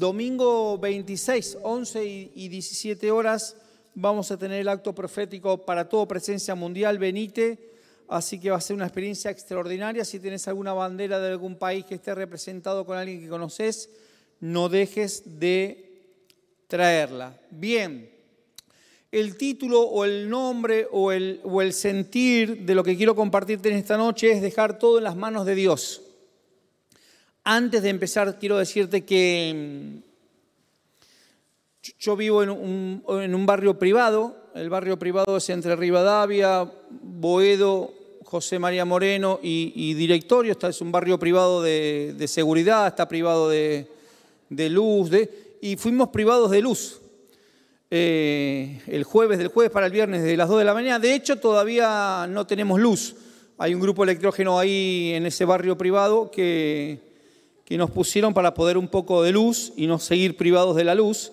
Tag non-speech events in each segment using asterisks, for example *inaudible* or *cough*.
domingo 26, 11 y 17 horas, vamos a tener el acto profético para todo presencia mundial, venite, así que va a ser una experiencia extraordinaria. Si tienes alguna bandera de algún país que esté representado con alguien que conoces, no dejes de traerla. Bien, el título o el nombre o el, o el sentir de lo que quiero compartirte en esta noche es dejar todo en las manos de Dios. Antes de empezar, quiero decirte que mm, yo vivo en un, barrio privado, el barrio privado es entre Rivadavia, Boedo, José María Moreno y, Directorio, es un barrio privado de, seguridad, está privado de, luz, y fuimos privados de luz. Eh, el jueves, del jueves para el viernes, de las 2 de la mañana. De hecho, todavía no tenemos luz. Hay un grupo electrógeno ahí en ese barrio privado que, que nos pusieron para poder un poco de luz y no seguir privados de la luz.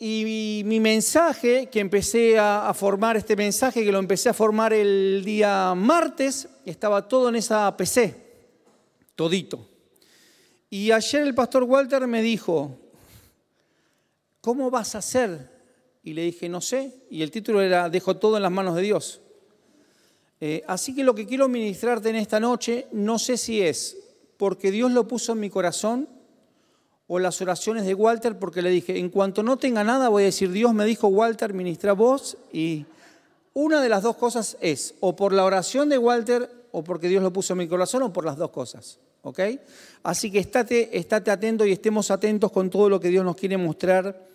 Y mi, mensaje, que empecé a, formar este mensaje, que lo empecé a formar el día martes, estaba todo en esa PC, todito. Y ayer el pastor Walter me dijo, ¿cómo vas a hacer? Y le dije, no sé. Y el título era, dejo todo en las manos de Dios. Eh, así que lo que quiero ministrarte en esta noche, no sé si es porque Dios lo puso en mi corazón o las oraciones de Walter porque le dije, en cuanto no tenga nada voy a decir, Dios me dijo, Walter, ministra vos y una de las dos cosas es o por la oración de Walter o porque Dios lo puso en mi corazón o por las dos cosas. ¿Ok? Así que estate, estate atento y estemos atentos con todo lo que Dios nos quiere mostrar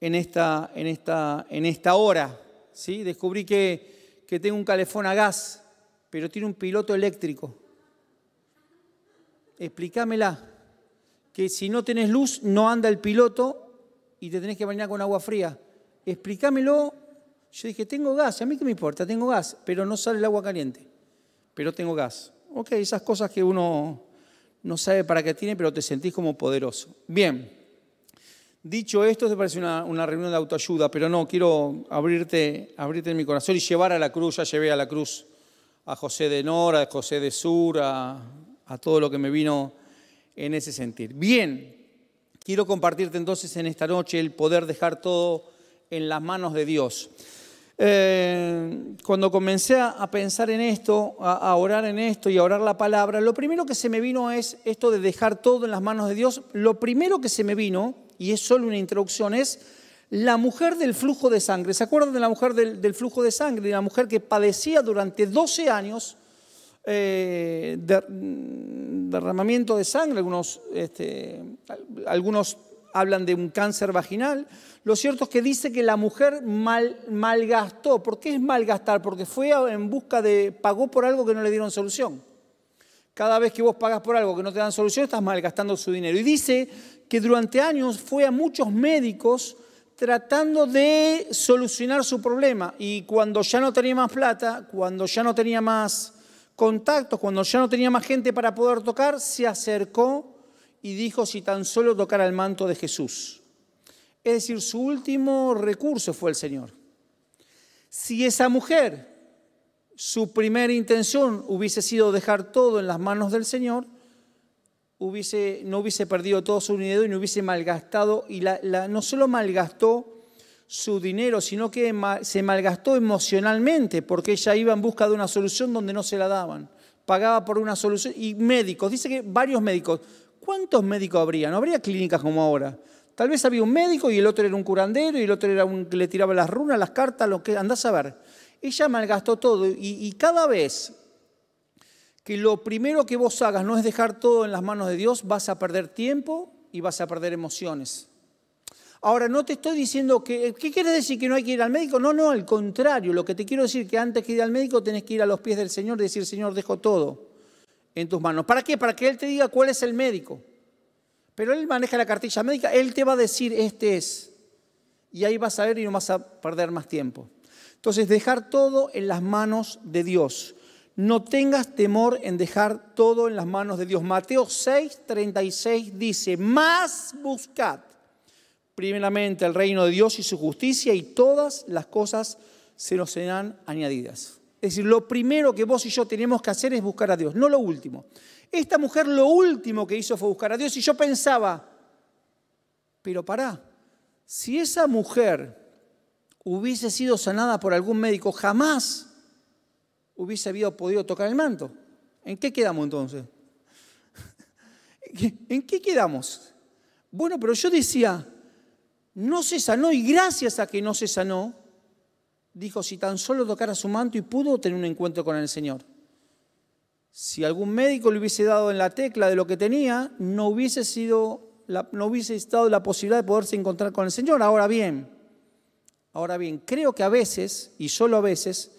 en esta, en esta, en esta hora. ¿sí? Descubrí que, que tengo un calefón a gas, pero tiene un piloto eléctrico explícamela, que si no tenés luz no anda el piloto y te tenés que bañar con agua fría. Explícamelo. Yo dije, tengo gas, a mí qué me importa, tengo gas, pero no sale el agua caliente, pero tengo gas. Ok, esas cosas que uno no sabe para qué tiene, pero te sentís como poderoso. Bien, dicho esto, te parece una, reunión de autoayuda, pero no, quiero abrirte, abrirte en mi corazón y llevar a la cruz, ya llevé a la cruz a José de Nora, a José de Sur, a a todo lo que me vino en ese sentir. Bien, quiero compartirte entonces en esta noche el poder dejar todo en las manos de Dios. Eh, cuando comencé a pensar en esto, a, orar en esto y a orar la palabra, lo primero que se me vino es esto de dejar todo en las manos de Dios. Lo primero que se me vino, y es solo una introducción, es la mujer del flujo de sangre. ¿Se acuerdan de la mujer del, del flujo de sangre? De la mujer que padecía durante 12 años eh, derramamiento de sangre, algunos, este, algunos hablan de un cáncer vaginal. Lo cierto es que dice que la mujer mal, malgastó. ¿Por qué es malgastar? Porque fue en busca de, pagó por algo que no le dieron solución. Cada vez que vos pagas por algo que no te dan solución, estás malgastando su dinero. Y dice que durante años fue a muchos médicos tratando de solucionar su problema. Y cuando ya no tenía más plata, cuando ya no tenía más contactos, cuando ya no tenía más gente para poder tocar, se acercó y dijo si tan solo tocara el manto de Jesús. Es decir, su último recurso fue el Señor. Si esa mujer, su primera intención hubiese sido dejar todo en las manos del Señor, hubiese, no hubiese perdido todo su dinero y no hubiese malgastado, y la, no solo malgastó su dinero, sino que se malgastó emocionalmente porque ella iba en busca de una solución donde no se la daban. Pagaba por una solución. Y médicos, dice que varios médicos. ¿Cuántos médicos habría? No habría clínicas como ahora. Tal vez había un médico y el otro era un curandero y el otro era un que le tiraba las runas, las cartas, lo que andás a ver. Ella malgastó todo y, y cada vez que lo primero que vos hagas no es dejar todo en las manos de Dios, vas a perder tiempo y vas a perder emociones. Ahora, no te estoy diciendo que, ¿qué quiere decir que no hay que ir al médico? No, no, al contrario, lo que te quiero decir es que antes que ir al médico tenés que ir a los pies del Señor y decir, Señor, dejo todo en tus manos. ¿Para qué? Para que Él te diga cuál es el médico. Pero Él maneja la cartilla médica, Él te va a decir, este es. Y ahí vas a ver y no vas a perder más tiempo. Entonces, dejar todo en las manos de Dios. No tengas temor en dejar todo en las manos de Dios. Mateo 6, 36 dice, más buscad primeramente el reino de Dios y su justicia y todas las cosas se nos serán añadidas. Es decir, lo primero que vos y yo tenemos que hacer es buscar a Dios, no lo último. Esta mujer lo último que hizo fue buscar a Dios y yo pensaba, pero pará, si esa mujer hubiese sido sanada por algún médico, jamás hubiese habido podido tocar el manto. ¿En qué quedamos entonces? *laughs* ¿En qué quedamos? Bueno, pero yo decía, no se sanó y gracias a que no se sanó, dijo, si tan solo tocara su manto y pudo tener un encuentro con el Señor. Si algún médico le hubiese dado en la tecla de lo que tenía, no hubiese, sido no hubiese estado la posibilidad de poderse encontrar con el Señor. Ahora bien, ahora bien, creo que a veces, y solo a veces,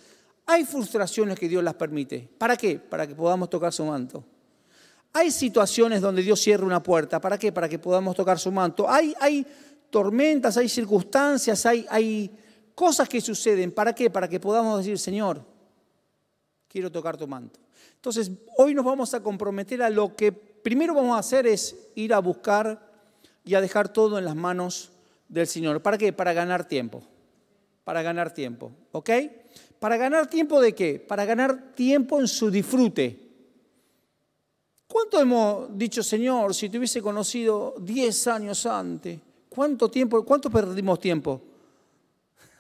hay frustraciones que Dios las permite. ¿Para qué? Para que podamos tocar su manto. Hay situaciones donde Dios cierra una puerta. ¿Para qué? Para que podamos tocar su manto. Hay, hay tormentas, hay circunstancias, hay, hay cosas que suceden. ¿Para qué? Para que podamos decir, Señor, quiero tocar tu manto. Entonces, hoy nos vamos a comprometer a lo que primero vamos a hacer es ir a buscar y a dejar todo en las manos del Señor. ¿Para qué? Para ganar tiempo. Para ganar tiempo. ¿Ok? ¿Para ganar tiempo de qué? Para ganar tiempo en su disfrute. ¿Cuánto hemos dicho, Señor, si te hubiese conocido 10 años antes? ¿Cuánto tiempo, cuánto perdimos tiempo?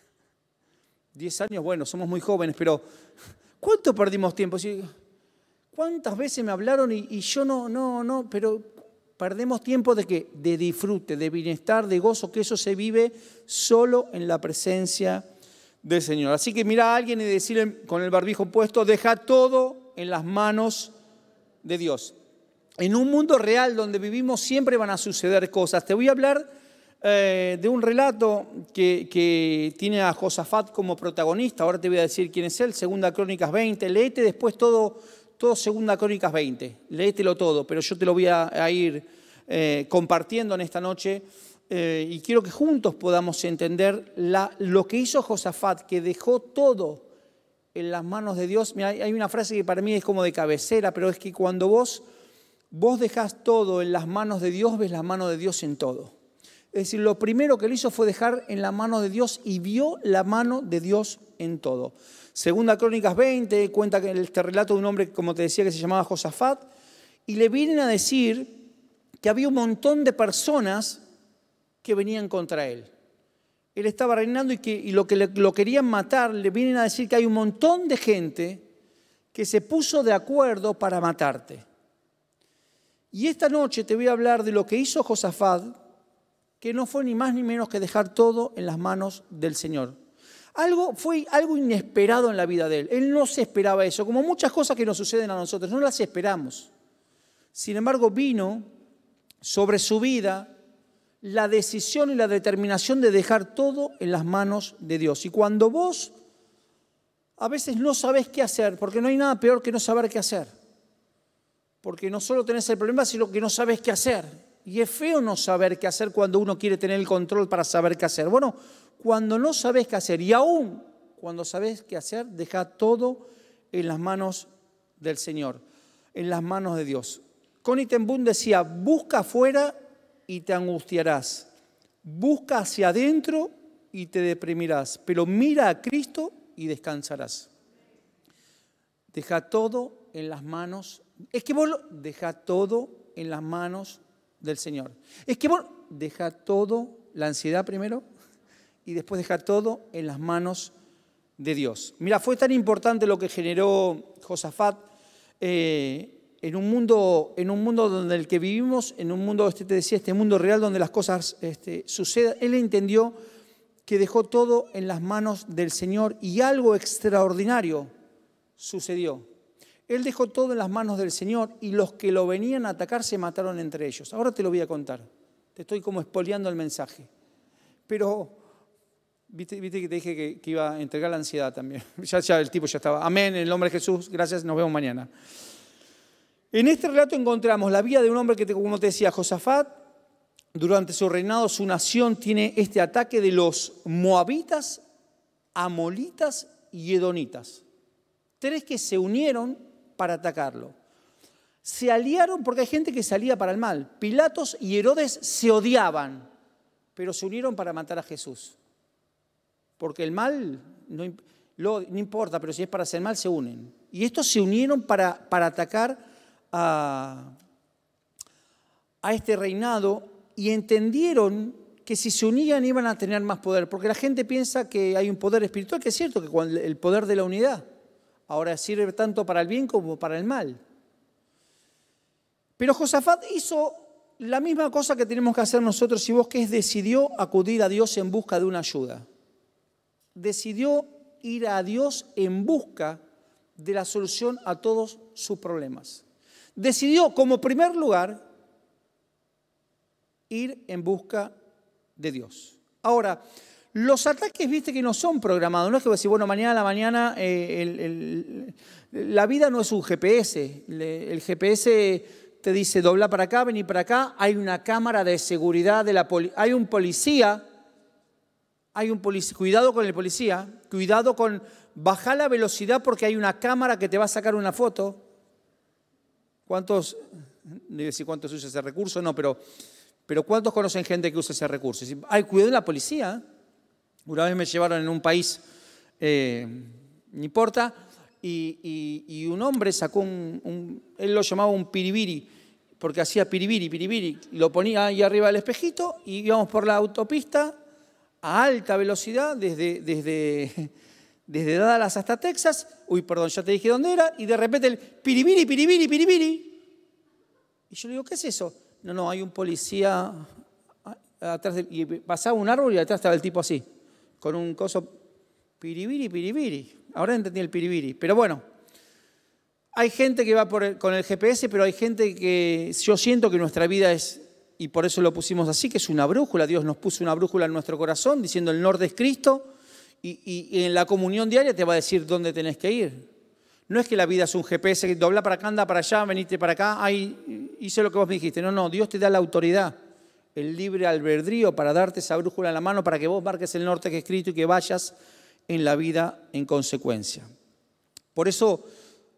*laughs* 10 años, bueno, somos muy jóvenes, pero *laughs* ¿cuánto perdimos tiempo? ¿Cuántas veces me hablaron y, y yo no, no, no, pero perdemos tiempo de qué? De disfrute, de bienestar, de gozo, que eso se vive solo en la presencia del Señor. Así que mira a alguien y decirle con el barbijo puesto, deja todo en las manos de Dios. En un mundo real donde vivimos siempre van a suceder cosas. Te voy a hablar eh, de un relato que, tiene a Josafat como protagonista. Ahora te voy a decir quién es él. Segunda Crónicas 20. Leete después todo, todo Segunda Crónicas 20. Léetelo todo, pero yo te lo voy a, ir eh, compartiendo en esta noche. Eh, y quiero que juntos podamos entender lo que hizo Josafat, que dejó todo en las manos de Dios. Hay una frase que para mí es como de cabecera, pero es que cuando vos, vos dejás todo en las manos de Dios, ves la mano de Dios en todo. Es decir, lo primero que él hizo fue dejar en la mano de Dios y vio la mano de Dios en todo. Segunda Crónicas 20 cuenta que este relato de un hombre, como te decía, que se llamaba Josafat, y le vienen a decir que había un montón de personas que venían contra él él estaba reinando y, que, lo que lo querían matar, le vienen a decir que hay un montón de gente que se puso de acuerdo para matarte. Y esta noche te voy a hablar de lo que hizo Josafat, que no fue ni más ni menos que dejar todo en las manos del Señor. Algo fue algo inesperado en la vida de él. Él no se esperaba eso, como muchas cosas que nos suceden a nosotros, no las esperamos. Sin embargo, vino sobre su vida la decisión y la determinación de dejar todo en las manos de Dios. Y cuando vos a veces no sabes qué hacer, porque no hay nada peor que no saber qué hacer, porque no solo tenés el problema, sino que no sabes qué hacer. Y es feo no saber qué hacer cuando uno quiere tener el control para saber qué hacer. Bueno, cuando no sabes qué hacer y aún cuando sabes qué hacer, deja todo en las manos del Señor, en las manos de Dios. Connie Ten decía, busca afuera y te angustiarás. Busca hacia adentro y te deprimirás, pero mira a Cristo y descansarás. Deja todo en las manos. Es que vos deja todo en las manos del Señor. Es que vos deja todo, la ansiedad primero, y después deja todo en las manos de Dios. Mira, fue tan importante lo que generó Josafat. Eh, en un mundo, en un mundo donde el que vivimos, en un mundo, este te decía, este mundo real donde las cosas este, suceden, él entendió que dejó todo en las manos del Señor y algo extraordinario sucedió. Él dejó todo en las manos del Señor y los que lo venían a atacar se mataron entre ellos. Ahora te lo voy a contar. Te estoy como expoliando el mensaje. Pero, viste, que te dije que, iba a entregar la ansiedad también. *laughs* Ya, ya el tipo ya estaba. Amén, en el nombre de Jesús. Gracias, nos vemos mañana. En este relato encontramos la vida de un hombre que, como te decía, Josafat, durante su reinado su nación tiene este ataque de los moabitas, amolitas y edonitas. Tres que se unieron para atacarlo. Se aliaron porque hay gente que salía para el mal. Pilatos y Herodes se odiaban, pero se unieron para matar a Jesús. Porque el mal no, importa, pero si es para hacer mal, se unen. Y estos se unieron para, para atacar a, este reinado y entendieron que si se unían iban a tener más poder, porque la gente piensa que hay un poder espiritual, que es cierto que el poder de la unidad ahora sirve tanto para el bien como para el mal. Pero Josafat hizo la misma cosa que tenemos que hacer nosotros y vos, que es decidió acudir a Dios en busca de una ayuda. Decidió ir a Dios en busca de la solución a todos sus problemas. Decidió, como primer lugar, ir en busca de Dios. Ahora, los ataques, viste, que no son programados. No es que decir, bueno, mañana a la mañana eh, la vida no es un GPS. El GPS te dice, dobla para acá, vení para acá. Hay una cámara de seguridad de la. Hay un policía. Hay un policía. Cuidado con el policía. Cuidado con bajar la velocidad porque hay una cámara que te va a sacar una foto. ¿Cuántos? No decir cuántos usa ese recurso, no, pero pero ¿cuántos conocen gente que usa ese recurso? Hay cuidado en la policía. Una vez me llevaron en un país, eh, no importa, y, un hombre sacó un, él lo llamaba un piribiri, porque hacía piribiri, piribiri, lo ponía ahí arriba del espejito y íbamos por la autopista a alta velocidad desde, desde, *laughs* desde Dallas hasta Texas, uy, perdón, ya te dije dónde era, y de repente el piribiri, piribiri, piribiri. Y yo le digo, ¿qué es eso? No, no, hay un policía atrás y pasaba un árbol y atrás estaba el tipo así, con un coso piribiri, piribiri. Ahora entendí el piribiri. Pero bueno, hay gente que va con el GPS, pero hay gente que yo siento que nuestra vida es, y por eso lo pusimos así, que es una brújula. Dios nos puso una brújula en nuestro corazón diciendo el norte es Cristo y, y en la comunión diaria te va a decir dónde tenés que ir. No es que la vida es un GPS que dobla para acá, anda para allá, venite para acá, ahí hice lo que vos me dijiste. No, no, Dios te da la autoridad, el libre albedrío para darte esa brújula en la mano para que vos marques el norte que escrito y que vayas en la vida en consecuencia. Por eso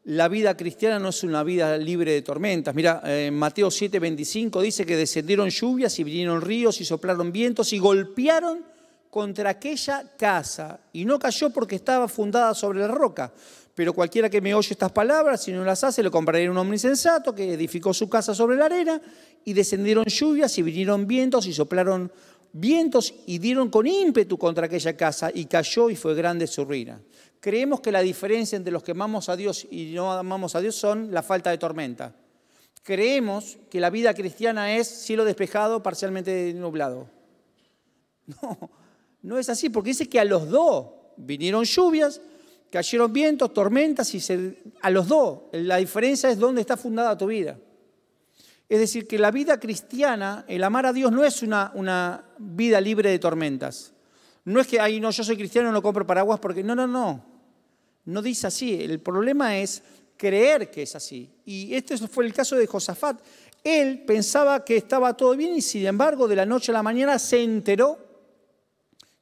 la vida cristiana no es una vida libre de tormentas. Mira, en Mateo 7, 25 dice que descendieron lluvias y vinieron ríos y soplaron vientos y golpearon contra aquella casa y no cayó porque estaba fundada sobre la roca, pero cualquiera que me oye estas palabras, si no las hace, le compraré un hombre insensato que edificó su casa sobre la arena, y descendieron lluvias y vinieron vientos y soplaron vientos y dieron con ímpetu contra aquella casa y cayó y fue grande su ruina. Creemos que la diferencia entre los que amamos a Dios y no amamos a Dios son la falta de tormenta. Creemos que la vida cristiana es cielo despejado, parcialmente nublado. No, no es así, porque dice que a los dos vinieron lluvias, cayeron vientos, tormentas y a los dos. La diferencia es dónde está fundada tu vida. Es decir, que la vida cristiana, el amar a Dios no es una, una vida libre de tormentas. No es que, ay, no, yo soy cristiano, no compro paraguas porque... No, no, no. No dice así. El problema es creer que es así. Y este fue el caso de Josafat. Él pensaba que estaba todo bien y sin embargo de la noche a la mañana se enteró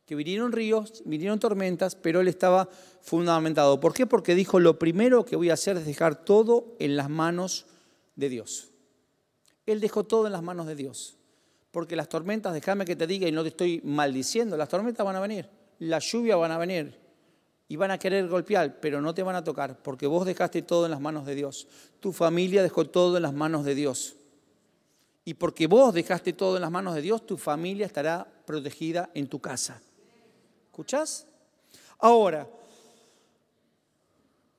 que vinieron ríos, vinieron tormentas, pero él estaba fundamentado. ¿Por qué? Porque dijo, lo primero que voy a hacer es dejar todo en las manos de Dios. Él dejó todo en las manos de Dios. Porque las tormentas, déjame que te diga y no te estoy maldiciendo, las tormentas van a venir, las lluvias van a venir y van a querer golpear, pero no te van a tocar, porque vos dejaste todo en las manos de Dios. Tu familia dejó todo en las manos de Dios. Y porque vos dejaste todo en las manos de Dios, tu familia estará protegida en tu casa. ¿Escuchás? Ahora,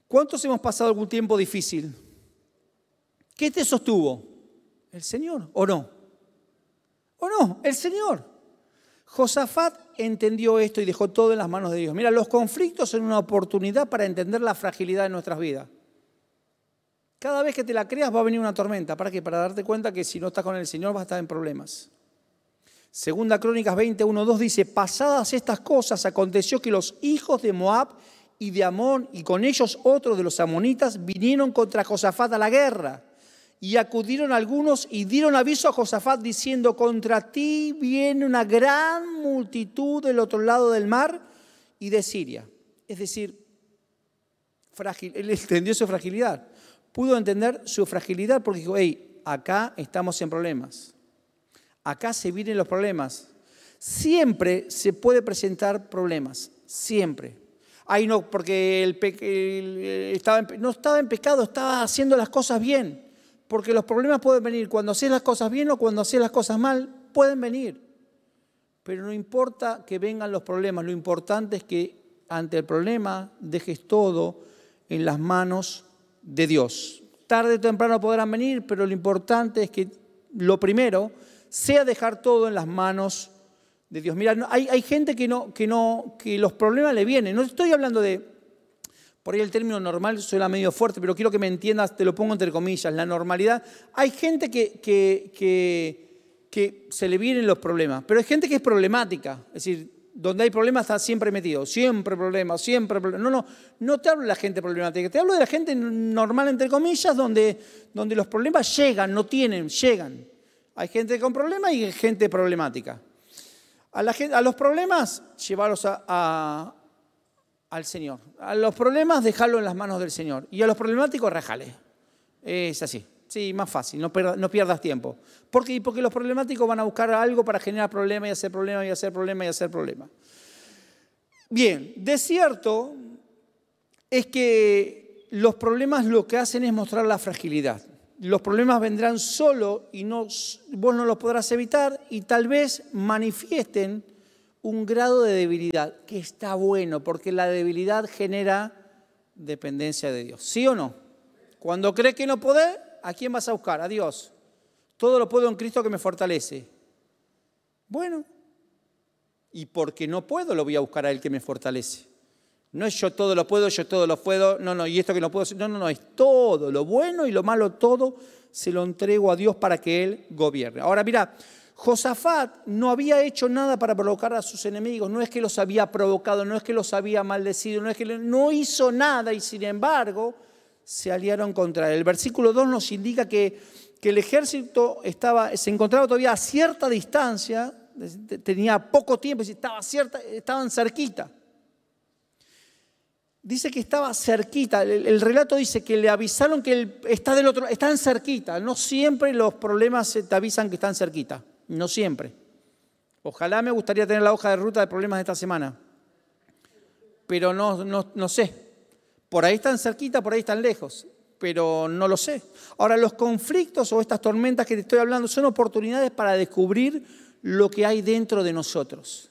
¿cuántos hemos pasado algún tiempo difícil? ¿Qué te sostuvo? ¿El Señor o no? ¿O no? El Señor. Josafat entendió esto y dejó todo en las manos de Dios. Mira, los conflictos son una oportunidad para entender la fragilidad de nuestras vidas. Cada vez que te la creas va a venir una tormenta. ¿Para qué? Para darte cuenta que si no estás con el Señor vas a estar en problemas. Segunda Crónicas 21, 2 dice, pasadas estas cosas aconteció que los hijos de Moab y de Amón y con ellos otros de los amonitas vinieron contra Josafat a la guerra. Y acudieron algunos y dieron aviso a Josafat diciendo, contra ti viene una gran multitud del otro lado del mar y de Siria. Es decir, frágil, él entendió su fragilidad. Pudo entender su fragilidad porque dijo, hey, acá estamos en problemas acá se vienen los problemas. Siempre se puede presentar problemas, siempre. Ay, no, porque el, estaba no estaba en pecado, estaba haciendo las cosas bien. Porque los problemas pueden venir cuando haces las cosas bien o cuando haces las cosas mal, pueden venir, pero no importa que vengan los problemas, lo importante es que ante el problema dejes todo en las manos de Dios. Tarde o temprano podrán venir, pero lo importante es que lo primero sea dejar todo en las manos de Dios. Mira, hay, hay gente que, no, que, no, que los problemas le vienen. No estoy hablando de, por ahí el término normal suena medio fuerte, pero quiero que me entiendas, te lo pongo entre comillas, la normalidad. Hay gente que, que, que, que se le vienen los problemas, pero hay gente que es problemática. Es decir, donde hay problemas está siempre metido, siempre problemas, siempre problemas. No, no, no te hablo de la gente problemática, te hablo de la gente normal, entre comillas, donde, donde los problemas llegan, no tienen, llegan. Hay gente con problemas y gente problemática. A, los problemas, llevarlos al Señor. A los problemas, dejarlo en las manos del Señor. Y a los problemáticos, rajale. Es así. Sí, más fácil, no, no pierdas tiempo. ¿Por qué? Porque los problemáticos van a buscar algo para generar problemas y hacer problemas y hacer problemas y hacer problemas. Bien, de cierto es que los problemas lo que hacen es mostrar la fragilidad. Los problemas vendrán solo y no, vos no los podrás evitar y tal vez manifiesten un grado de debilidad, que está bueno, porque la debilidad genera dependencia de Dios. ¿Sí o no? Cuando crees que no podés, ¿a quién vas a buscar? A Dios. Todo lo puedo en Cristo que me fortalece. Bueno, y porque no puedo, lo voy a buscar a Él que me fortalece. No es yo todo lo puedo, yo todo lo puedo, no, no, y esto que no puedo, no, no, no, es todo, lo bueno y lo malo, todo se lo entrego a Dios para que Él gobierne. Ahora mira, Josafat no había hecho nada para provocar a sus enemigos, no es que los había provocado, no es que los había maldecido, no es que no hizo nada y sin embargo se aliaron contra él. El versículo 2 nos indica que, que el ejército estaba, se encontraba todavía a cierta distancia, tenía poco tiempo, estaba cierta, estaban cerquita. Dice que estaba cerquita, el, relato dice que le avisaron que está del otro, están cerquita. No siempre los problemas te avisan que están cerquita, no siempre. Ojalá me gustaría tener la hoja de ruta de problemas de esta semana, pero no, no, no sé. Por ahí están cerquita, por ahí están lejos, pero no lo sé. Ahora, los conflictos o estas tormentas que te estoy hablando son oportunidades para descubrir lo que hay dentro de nosotros.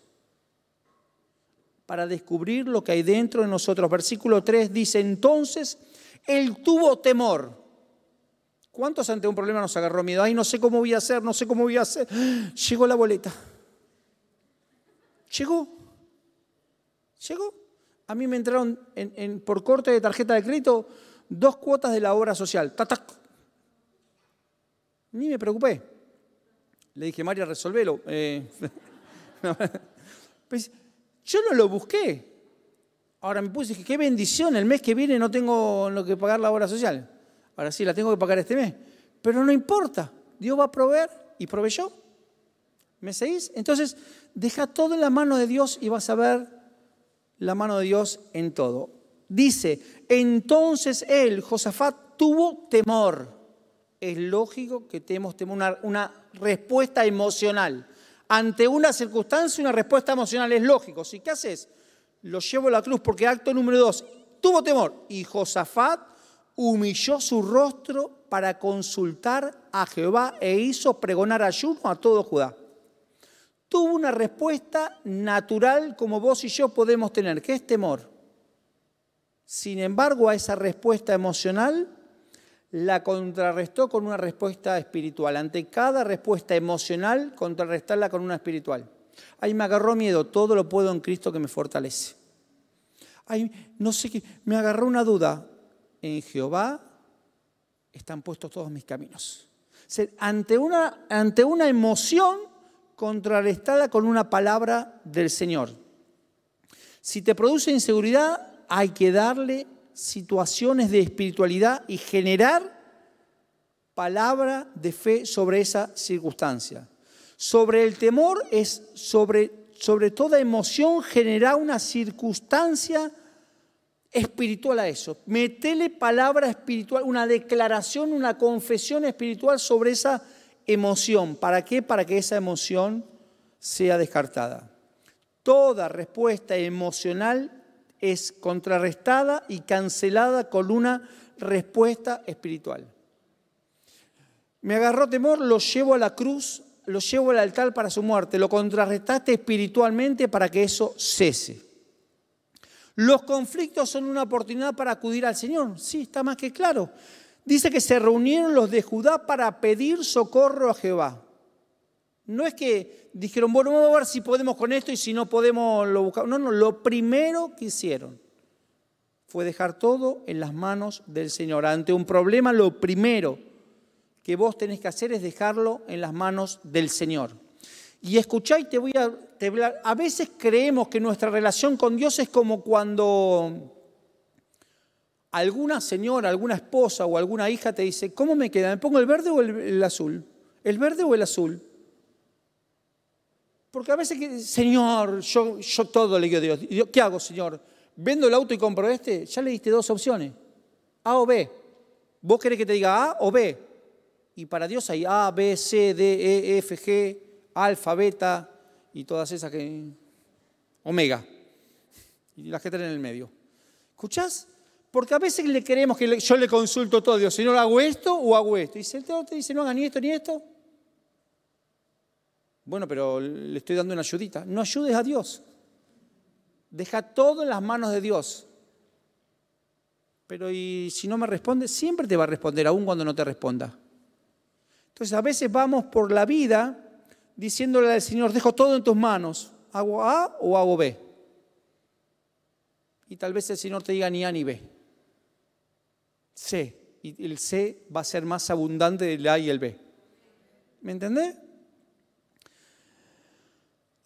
Para descubrir lo que hay dentro de nosotros. Versículo 3 dice, entonces él tuvo temor. ¿Cuántos ante un problema nos agarró miedo? Ay, no sé cómo voy a hacer, no sé cómo voy a hacer. *gasps* Llegó la boleta. Llegó. Llegó a mí me entraron por corte de tarjeta de crédito dos cuotas de la obra social. ¡Tac, Ni me preocupé. Le dije, María, resolvelo. Eh, *laughs* pues, yo no lo busqué. Ahora me puse, qué bendición, el mes que viene no tengo lo que pagar la obra social. Ahora sí, la tengo que pagar este mes. Pero no importa, Dios va a proveer y proveyó. ¿Me seguís? Entonces, deja todo en la mano de Dios y vas a ver la mano de Dios en todo. Dice, entonces él, Josafat, tuvo temor. Es lógico que tenemos una, una respuesta emocional. Ante una circunstancia, una respuesta emocional es lógico. Si qué haces, lo llevo a la cruz, porque acto número dos, tuvo temor. Y Josafat humilló su rostro para consultar a Jehová e hizo pregonar ayuno a todo Judá tuvo una respuesta natural como vos y yo podemos tener, que es temor. Sin embargo, a esa respuesta emocional la contrarrestó con una respuesta espiritual. Ante cada respuesta emocional, contrarrestarla con una espiritual. Ahí me agarró miedo, todo lo puedo en Cristo que me fortalece. Ay, no sé qué, me agarró una duda. En Jehová están puestos todos mis caminos. ante, una, ante una emoción contrarrestada con una palabra del Señor. Si te produce inseguridad, hay que darle situaciones de espiritualidad y generar palabra de fe sobre esa circunstancia. Sobre el temor es sobre, sobre toda emoción generar una circunstancia espiritual a eso. Metele palabra espiritual, una declaración, una confesión espiritual sobre esa emoción. ¿Para qué? Para que esa emoción sea descartada. Toda respuesta emocional es contrarrestada y cancelada con una respuesta espiritual. Me agarró temor, lo llevo a la cruz, lo llevo al altar para su muerte, lo contrarrestaste espiritualmente para que eso cese. Los conflictos son una oportunidad para acudir al Señor. Sí, está más que claro. Dice que se reunieron los de Judá para pedir socorro a Jehová. No es que dijeron, bueno, vamos a ver si podemos con esto y si no podemos lo buscamos. No, no, lo primero que hicieron fue dejar todo en las manos del Señor. Ante un problema, lo primero que vos tenés que hacer es dejarlo en las manos del Señor. Y escuchá y te voy a, te hablar. A veces creemos que nuestra relación con Dios es como cuando alguna señora, alguna esposa o alguna hija te dice, ¿cómo me queda? ¿Me pongo el verde o el, azul? ¿El verde o el azul? Porque a veces, Señor, yo, yo todo le digo a Dios. ¿Qué hago, Señor? ¿Vendo el auto y compro este? Ya le diste dos opciones, A o B. ¿Vos querés que te diga A o B? Y para Dios hay A, B, C, D, E, F, G, alfa, beta y todas esas que... Omega. Y las que están en el medio. ¿Escuchás? Porque a veces le queremos que yo le consulto todo a Dios, Señor, ¿hago esto o hago esto? Y si el te dice, no haga ni esto ni esto. Bueno, pero le estoy dando una ayudita. No ayudes a Dios. Deja todo en las manos de Dios. Pero y si no me responde, siempre te va a responder, aun cuando no te responda. Entonces a veces vamos por la vida diciéndole al Señor, dejo todo en tus manos, ¿hago A o hago B? Y tal vez el Señor te diga ni A ni B. C. Y el C va a ser más abundante del A y el B. ¿Me entendés?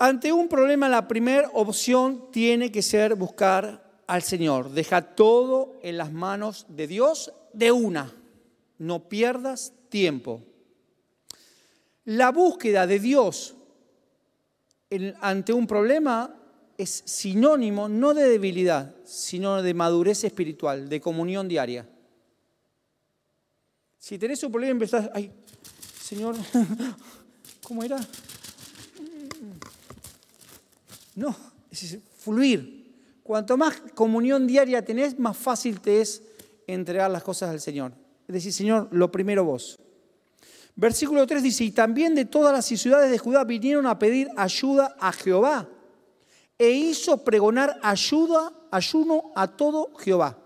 Ante un problema, la primera opción tiene que ser buscar al Señor. Deja todo en las manos de Dios de una. No pierdas tiempo. La búsqueda de Dios ante un problema es sinónimo no de debilidad, sino de madurez espiritual, de comunión diaria. Si tenés un problema empezás, ay, Señor, *laughs* ¿cómo era? No, es fluir. Cuanto más comunión diaria tenés, más fácil te es entregar las cosas al Señor. Es decir, Señor, lo primero vos. Versículo 3 dice, y también de todas las ciudades de Judá vinieron a pedir ayuda a Jehová, e hizo pregonar ayuda, ayuno a todo Jehová.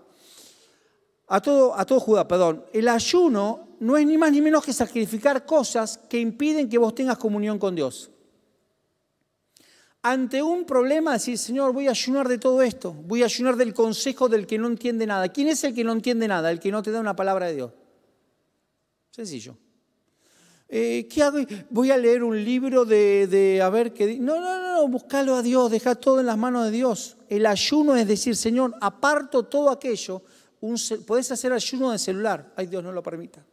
A todo, a todo Judá, perdón. El ayuno no es ni más ni menos que sacrificar cosas que impiden que vos tengas comunión con Dios. Ante un problema, decir, Señor, voy a ayunar de todo esto, voy a ayunar del consejo del que no entiende nada. ¿Quién es el que no entiende nada? El que no te da una palabra de Dios. Sencillo. Eh, ¿Qué hago? Voy a leer un libro de, a ver qué... No, no, no, buscalo a Dios, deja todo en las manos de Dios. El ayuno es decir, Señor, aparto todo aquello. Un, podés hacer ayuno de celular. Ay, Dios no lo permita.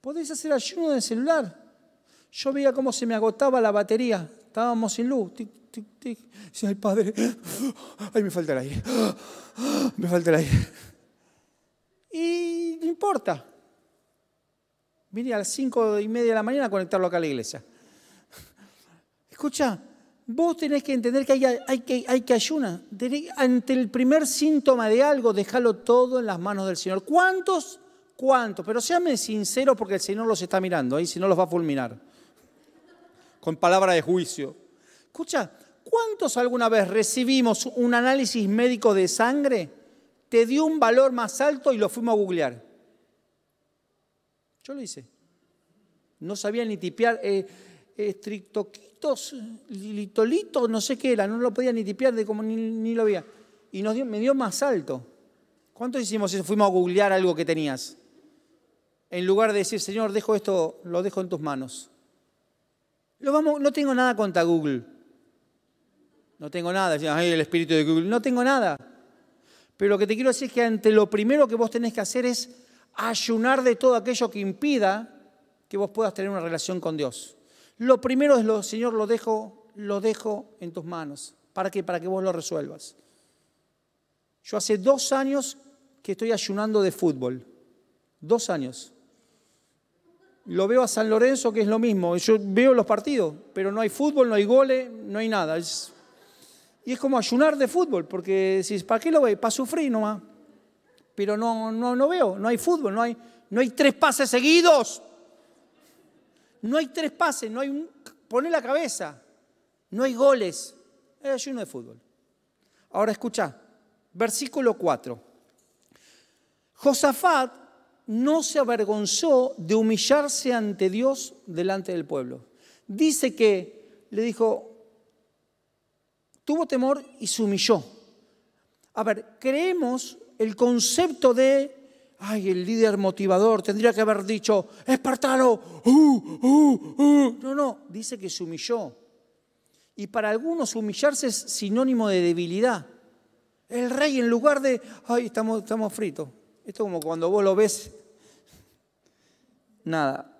Podés hacer ayuno de celular. Yo veía cómo se me agotaba la batería. Estábamos sin luz. Tic, tic, tic. ay, Padre, ay, me falta el aire. Me falta el aire. Y no importa. Vine a las cinco y media de la mañana a conectarlo acá a la iglesia. Escucha, vos tenés que entender que hay, que, hay que ayunar. Ante el primer síntoma de algo, déjalo todo en las manos del Señor. ¿Cuántos? ¿Cuántos? Pero seame sincero porque el Señor los está mirando, ahí si no los va a fulminar. Con palabra de juicio. Escucha, ¿cuántos alguna vez recibimos un análisis médico de sangre? Te dio un valor más alto y lo fuimos a googlear. Yo lo hice. No sabía ni tipear eh, estrictoquitos, litolitos, no sé qué era, no lo podía ni tipear de como ni, lo veía. Y nos dio, me dio más alto. ¿Cuántos hicimos eso? Fuimos a googlear algo que tenías. En lugar de decir, Señor, dejo esto, lo dejo en tus manos. No tengo nada contra Google. No tengo nada. El espíritu de Google. No tengo nada. Pero lo que te quiero decir es que ante lo primero que vos tenés que hacer es ayunar de todo aquello que impida que vos puedas tener una relación con Dios. Lo primero es, lo, Señor, lo dejo, lo dejo en tus manos. ¿Para qué? Para que vos lo resuelvas. Yo hace dos años que estoy ayunando de fútbol. Dos años. Lo veo a San Lorenzo, que es lo mismo. Yo veo los partidos, pero no hay fútbol, no hay goles, no hay nada. y es como ayunar de fútbol, porque si ¿para qué lo ve? Para sufrir nomás pero no, no, no veo, no hay fútbol, no hay, no hay tres pases seguidos. no hay tres pases, no hay un... Poné la cabeza, no hay goles. Es ayuno de fútbol. Ahora escucha, versículo 4. Josafat no se avergonzó de humillarse ante Dios delante del pueblo. Dice que le dijo, tuvo temor y se humilló. A ver, creemos el concepto de, ay, el líder motivador tendría que haber dicho, espartano, uh, uh, uh. no, no, dice que se humilló. Y para algunos humillarse es sinónimo de debilidad. El rey en lugar de, ay, estamos, estamos fritos. Esto como cuando vos lo ves, nada.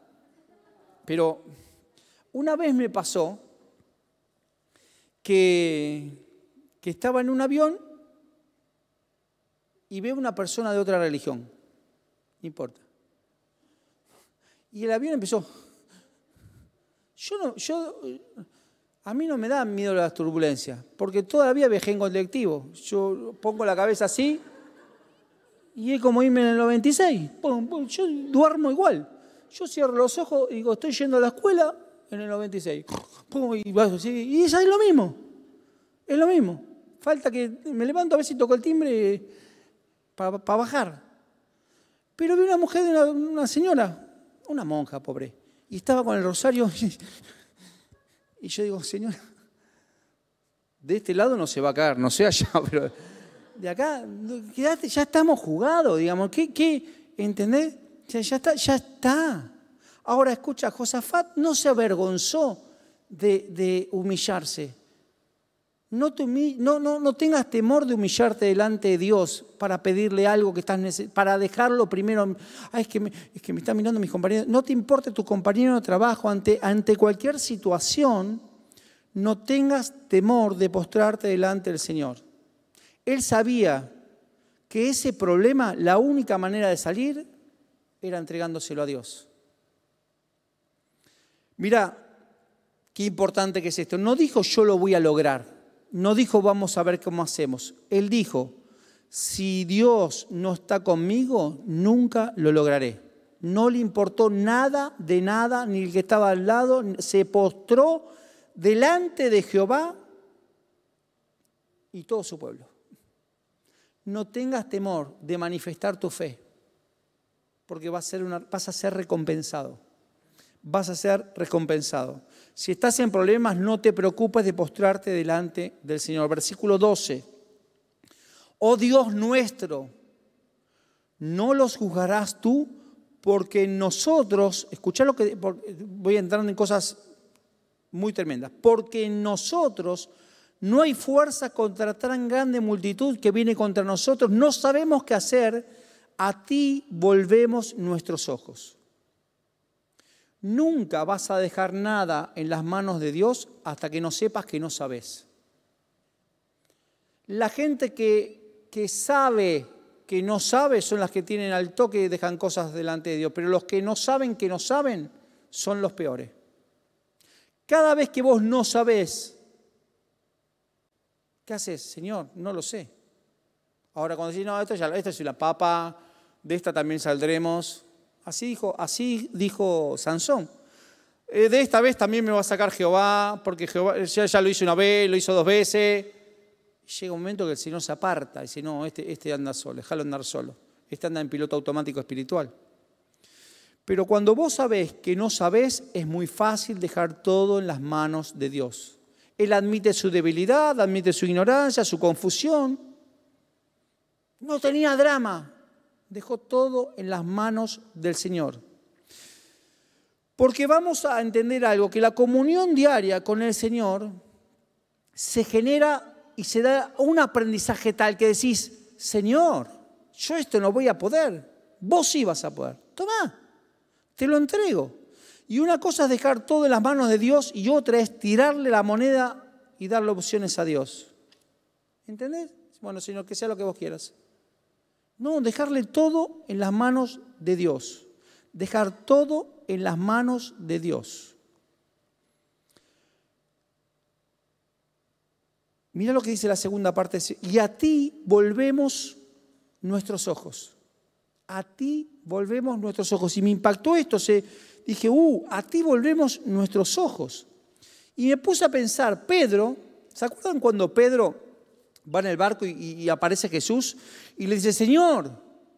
Pero una vez me pasó que, que estaba en un avión y veo una persona de otra religión. No importa. Y el avión empezó. Yo no, yo, a mí no me da miedo las turbulencias, porque todavía viajé en colectivo. Yo pongo la cabeza así y es como irme en el 96. Yo duermo igual. Yo cierro los ojos y digo, estoy yendo a la escuela en el 96. Y, es lo mismo. Es lo mismo. Falta que me levanto a ver si toco el timbre para, bajar. Pero vi una mujer, una, una señora, una monja, pobre, y estaba con el rosario. *laughs* Y yo digo, señora, de este lado no se va a caer, no sé allá, *laughs* pero de acá, ya estamos jugados, digamos. ¿Qué, qué ¿Entendés? Ya, está, ya está. Ahora escucha, Josafat no se avergonzó de, humillarse. No, te no, no, no, tengas temor de humillarte delante de Dios para pedirle algo que estás para dejarlo primero. Es, que me, es están mirando mis compañeros. No te importe tu compañero de trabajo ante cualquier situación. No tengas temor de postrarte delante del Señor. Él sabía que ese problema, la única manera de salir era entregándoselo a Dios. Mira, qué importante que es esto. No dijo yo lo voy a lograr. No dijo vamos a ver cómo hacemos. Él dijo, si Dios no está conmigo, nunca lo lograré. No le importó nada de nada, ni el que estaba al lado, se postró delante de Jehová y todo su pueblo no tengas temor de manifestar tu fe, porque vas a ser, vas a ser recompensado. Vas a ser recompensado. Si estás en problemas, no te preocupes de postrarte delante del Señor. Versículo 12. Oh Dios nuestro, no los juzgarás tú, porque nosotros, escucha lo que voy entrando en cosas muy tremendas, porque nosotros no hay fuerza contra tan grande multitud que viene contra nosotros. No sabemos qué hacer. A ti volvemos nuestros ojos. Nunca vas a dejar nada en las manos de Dios hasta que no sepas que no sabes. La gente que, que sabe que no sabe son las que tienen al toque y dejan cosas delante de Dios, pero los que no saben que no saben son los peores. Cada vez que vos no sabés, ¿Qué haces, Señor? No lo sé. Ahora cuando decís, no, esto, ya, es la papa, de esta también saldremos. Así dijo, así dijo Sansón. Eh, de esta vez también me va a sacar Jehová, porque Jehová ya, lo hizo una vez, lo hizo dos veces. llega un momento que el Señor se aparta y dice, no, este, este anda solo, déjalo andar solo. Este anda en piloto automático espiritual. Pero cuando vos sabés que no sabés, es muy fácil dejar todo en las manos de Dios. Él admite su debilidad, admite su ignorancia, su confusión. No tenía drama. Dejó todo en las manos del Señor. Porque vamos a entender algo, que la comunión diaria con el Señor se genera y se da un aprendizaje tal que decís, Señor, yo esto no voy a poder, vos sí vas a poder. Toma, te lo entrego. Y una cosa es dejar todo en las manos de Dios y otra es tirarle la moneda y darle opciones a Dios. ¿Entendés? Bueno, Señor, que sea lo que vos quieras. No, dejarle todo en las manos de Dios. Dejar todo en las manos de Dios. Mira lo que dice la segunda parte. Y a ti volvemos nuestros ojos. A ti volvemos nuestros ojos. Y me impactó esto. Se, dije, uh, a ti volvemos nuestros ojos. Y me puse a pensar, Pedro, ¿se acuerdan cuando Pedro va en el barco y, aparece Jesús y le dice, Señor,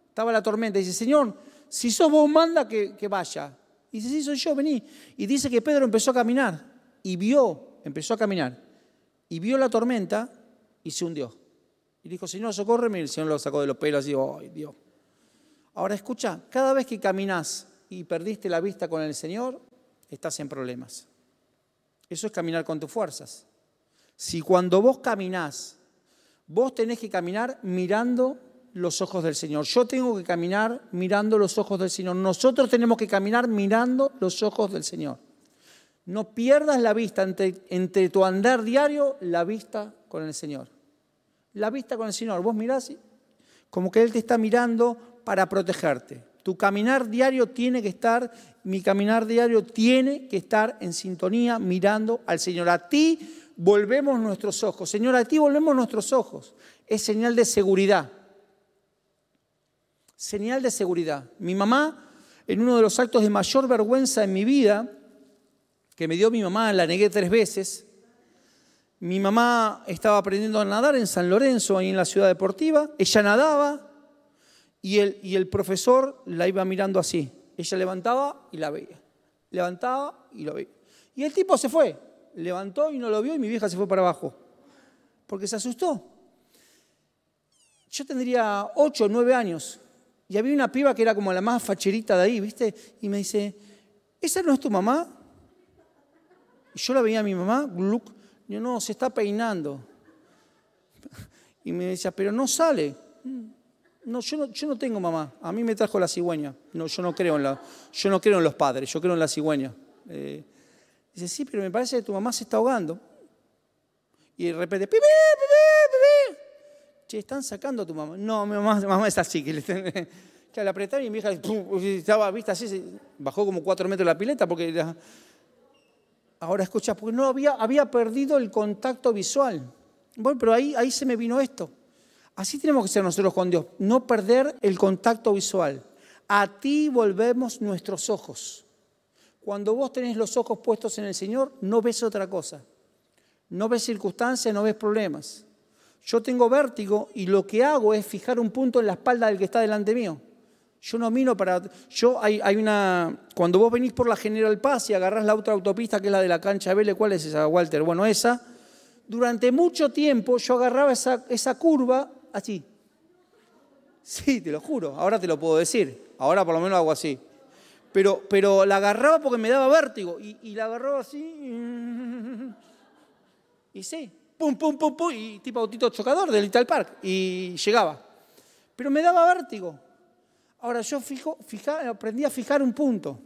estaba la tormenta, y dice, Señor, si sos vos, manda que, que vaya. Y dice, sí, soy yo, vení. Y dice que Pedro empezó a caminar y vio, empezó a caminar, y vio la tormenta y se hundió. Y dijo, Señor, socórreme. Y el Señor lo sacó de los pelos y dijo, ¡ay, Dios! Ahora escucha, cada vez que caminas y perdiste la vista con el Señor, estás en problemas. Eso es caminar con tus fuerzas. Si cuando vos caminás, vos tenés que caminar mirando los ojos del Señor. Yo tengo que caminar mirando los ojos del Señor. Nosotros tenemos que caminar mirando los ojos del Señor. No pierdas la vista entre, tu andar diario, la vista con el Señor. La vista con el Señor. Vos mirás como que Él te está mirando para protegerte. Tu caminar diario tiene que estar, mi caminar diario tiene que estar en sintonía mirando al Señor. A ti volvemos nuestros ojos. Señor, a ti volvemos nuestros ojos. Es señal de seguridad. Señal de seguridad. Mi mamá, en uno de los actos de mayor vergüenza en mi vida, que me dio mi mamá, la negué tres veces. Mi mamá estaba aprendiendo a nadar en San Lorenzo, ahí en la ciudad deportiva. Ella nadaba y el, profesor la iba mirando así. Ella levantaba y la veía. Levantaba y lo veía. Y el tipo se fue. Levantó y no lo vio y mi vieja se fue para abajo. Porque se asustó. Yo tendría ocho o nueve años. Y había una piba que era como la más facherita de ahí, ¿viste? Y me dice, ¿esa no es tu mamá? Y yo la veía a mi mamá, look, yo no, se está peinando. *laughs* Y me decía, pero no sale. No yo, no, yo no tengo mamá. A mí me trajo la cigüeña. No, yo no creo en la, yo no creo en los padres, yo creo en la cigüeña. Eh, dice, sí, pero me parece que tu mamá se está ahogando. Y de repente, ¡pipi, pipi, pipi! Che, están sacando a tu mamá. No, mi mamá, mamá es así. Que le, *laughs* y mi hija estaba, vista así, bajó como cuatro metros la pileta porque Ahora escucha, porque no había, había perdido el contacto visual. Bueno, pero ahí, ahí se me vino esto. Así tenemos que ser nosotros con Dios, no perder el contacto visual. A ti volvemos nuestros ojos. Cuando vos tenés los ojos puestos en el Señor, no ves otra cosa. No ves circunstancias, no ves problemas. Yo tengo vértigo y lo que hago es fijar un punto en la espalda del que está delante mío. Yo no miro para... Yo hay, una... Cuando vos venís por la General Paz y agarrás la otra autopista, que es la de la cancha Vélez, ¿cuál es esa, Walter? Bueno, esa. Durante mucho tiempo yo agarraba esa curva así. Sí, te lo juro. Ahora te lo puedo decir. Ahora por lo menos hago así. Pero, pero la agarraba porque me daba vértigo. Y, la agarraba así. Y sí. Pum, pum, pum, pum. Y tipo autito chocador del Little Park. Y llegaba. Pero me daba vértigo. Ahora yo fijo, aprendí a fijar un punto,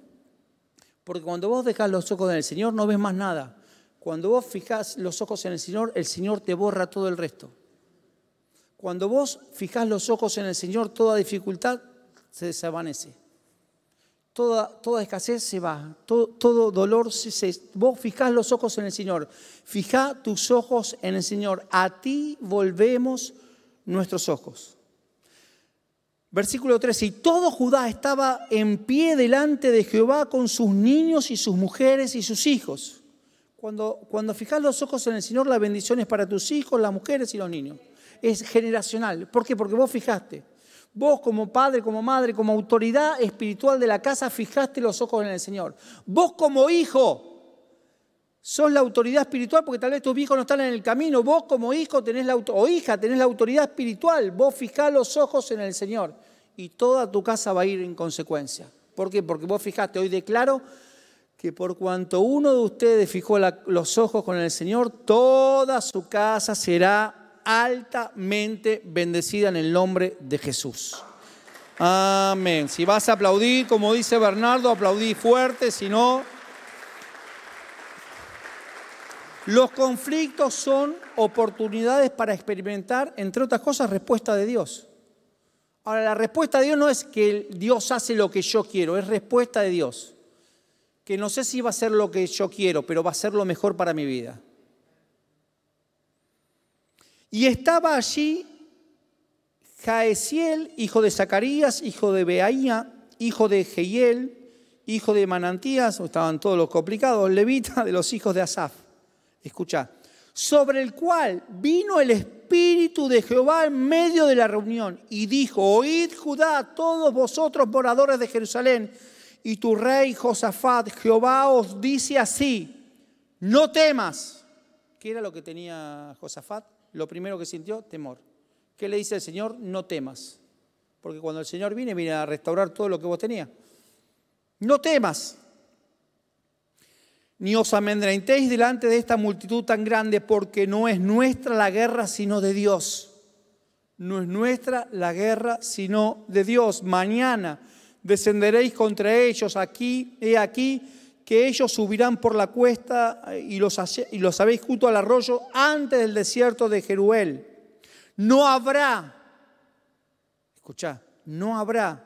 porque cuando vos dejas los ojos en el Señor no ves más nada. Cuando vos fijas los ojos en el Señor, el Señor te borra todo el resto. Cuando vos fijas los ojos en el Señor, toda dificultad se desvanece. Toda, toda escasez se va, todo, dolor se, Vos fijás los ojos en el Señor, fijá tus ojos en el Señor. A ti volvemos nuestros ojos. Versículo 13, y todo Judá estaba en pie delante de Jehová con sus niños y sus mujeres y sus hijos. Cuando, cuando fijas los ojos en el Señor, la bendición es para tus hijos, las mujeres y los niños. Es generacional. ¿Por qué? Porque vos fijaste. Vos como padre, como madre, como autoridad espiritual de la casa, fijaste los ojos en el Señor. Vos como hijo, sos la autoridad espiritual porque tal vez tus hijos no están en el camino. Vos como hijo tenés la, o hija tenés la autoridad espiritual. Vos fijás los ojos en el Señor y toda tu casa va a ir en consecuencia. ¿Por qué? Porque vos fijaste, hoy declaro que por cuanto uno de ustedes fijó los ojos con el Señor, toda su casa será altamente bendecida en el nombre de Jesús. Amén. Si vas a aplaudir, como dice Bernardo, aplaudí fuerte, si no... Los conflictos son oportunidades para experimentar, entre otras cosas, respuesta de Dios. Ahora, la respuesta de Dios no es que Dios hace lo que yo quiero, es respuesta de Dios. Que no sé si va a ser lo que yo quiero, pero va a ser lo mejor para mi vida. Y estaba allí Jaesiel, hijo de Zacarías, hijo de Beaía, hijo de Jehiel, hijo de Manantías, estaban todos los complicados, levita de los hijos de Asaf. Escucha, sobre el cual vino el Espíritu de Jehová en medio de la reunión y dijo, oíd Judá, todos vosotros moradores de Jerusalén, y tu rey Josafat, Jehová os dice así, no temas. ¿Qué era lo que tenía Josafat? Lo primero que sintió, temor. ¿Qué le dice el Señor? No temas. Porque cuando el Señor viene, viene a restaurar todo lo que vos tenías. No temas, ni os amedrentéis delante de esta multitud tan grande, porque no es nuestra la guerra, sino de Dios. No es nuestra la guerra, sino de Dios. Mañana descenderéis contra ellos aquí, he aquí, que ellos subirán por la cuesta y los, y los habéis junto al arroyo antes del desierto de Jeruel. No habrá, escucha, no habrá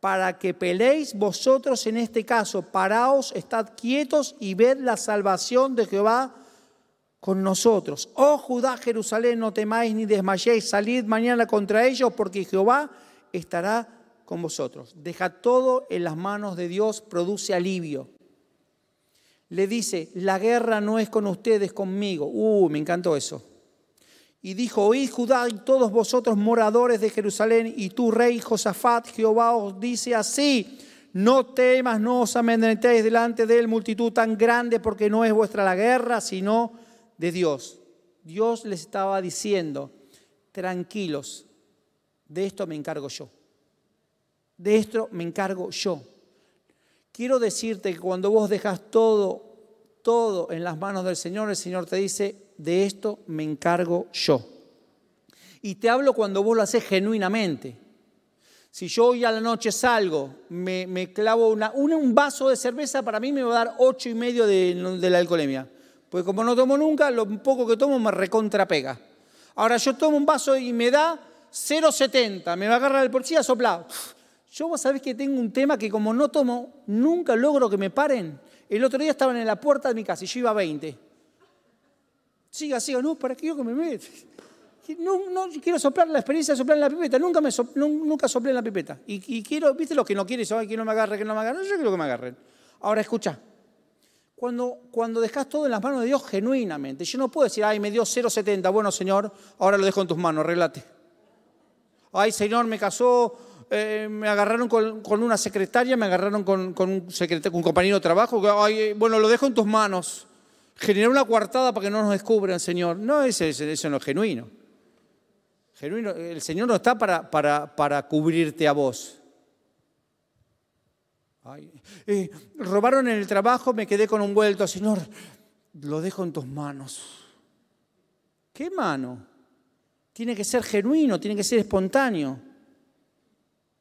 para que peleéis vosotros en este caso. Paraos, estad quietos y ved la salvación de Jehová con nosotros. Oh Judá, Jerusalén, no temáis ni desmayéis, salid mañana contra ellos, porque Jehová estará con vosotros. Deja todo en las manos de Dios, produce alivio. Le dice, la guerra no es con ustedes, conmigo. Uh, me encantó eso y dijo, oíd Judá y todos vosotros moradores de Jerusalén y tu rey Josafat, Jehová os dice así, no temas, no os amedrentéis delante de él multitud tan grande porque no es vuestra la guerra, sino de Dios. Dios les estaba diciendo, tranquilos, de esto me encargo yo. De esto me encargo yo. Quiero decirte que cuando vos dejas todo, todo en las manos del Señor, el Señor te dice, de esto me encargo yo. Y te hablo cuando vos lo haces genuinamente. Si yo hoy a la noche salgo, me, clavo una, un vaso de cerveza, para mí me va a dar ocho y medio de, la alcoholemia. Pues como no tomo nunca, lo poco que tomo me recontrapega. Ahora yo tomo un vaso y me da 0,70, me va a agarrar el porcillo soplado. Yo vos sabés que tengo un tema que como no tomo, nunca logro que me paren. El otro día estaban en la puerta de mi casa y yo iba a 20. Siga, siga, no, ¿para qué yo que me? No, no, quiero soplar la experiencia de soplar en la pipeta. Nunca, me nunca soplé en la pipeta. Y, quiero, ¿viste lo que no quieres? Ay, que no me agarre, que no me agarre. Yo quiero que me agarren. Ahora, escucha. Cuando, cuando dejas todo en las manos de Dios genuinamente, yo no puedo decir, ay, me dio 0,70, bueno, Señor, ahora lo dejo en tus manos, arreglate. Ay, Señor, me casó, eh, me agarraron con, una secretaria, me agarraron con, un, compañero de trabajo, ay, bueno, lo dejo en tus manos generar una coartada para que no nos descubran, Señor. No, ese, eso no es genuino. genuino. El Señor no está para, para, para cubrirte a vos. Eh, robaron en el trabajo, me quedé con un vuelto, Señor, lo dejo en tus manos. ¿Qué mano? Tiene que ser genuino, tiene que ser espontáneo.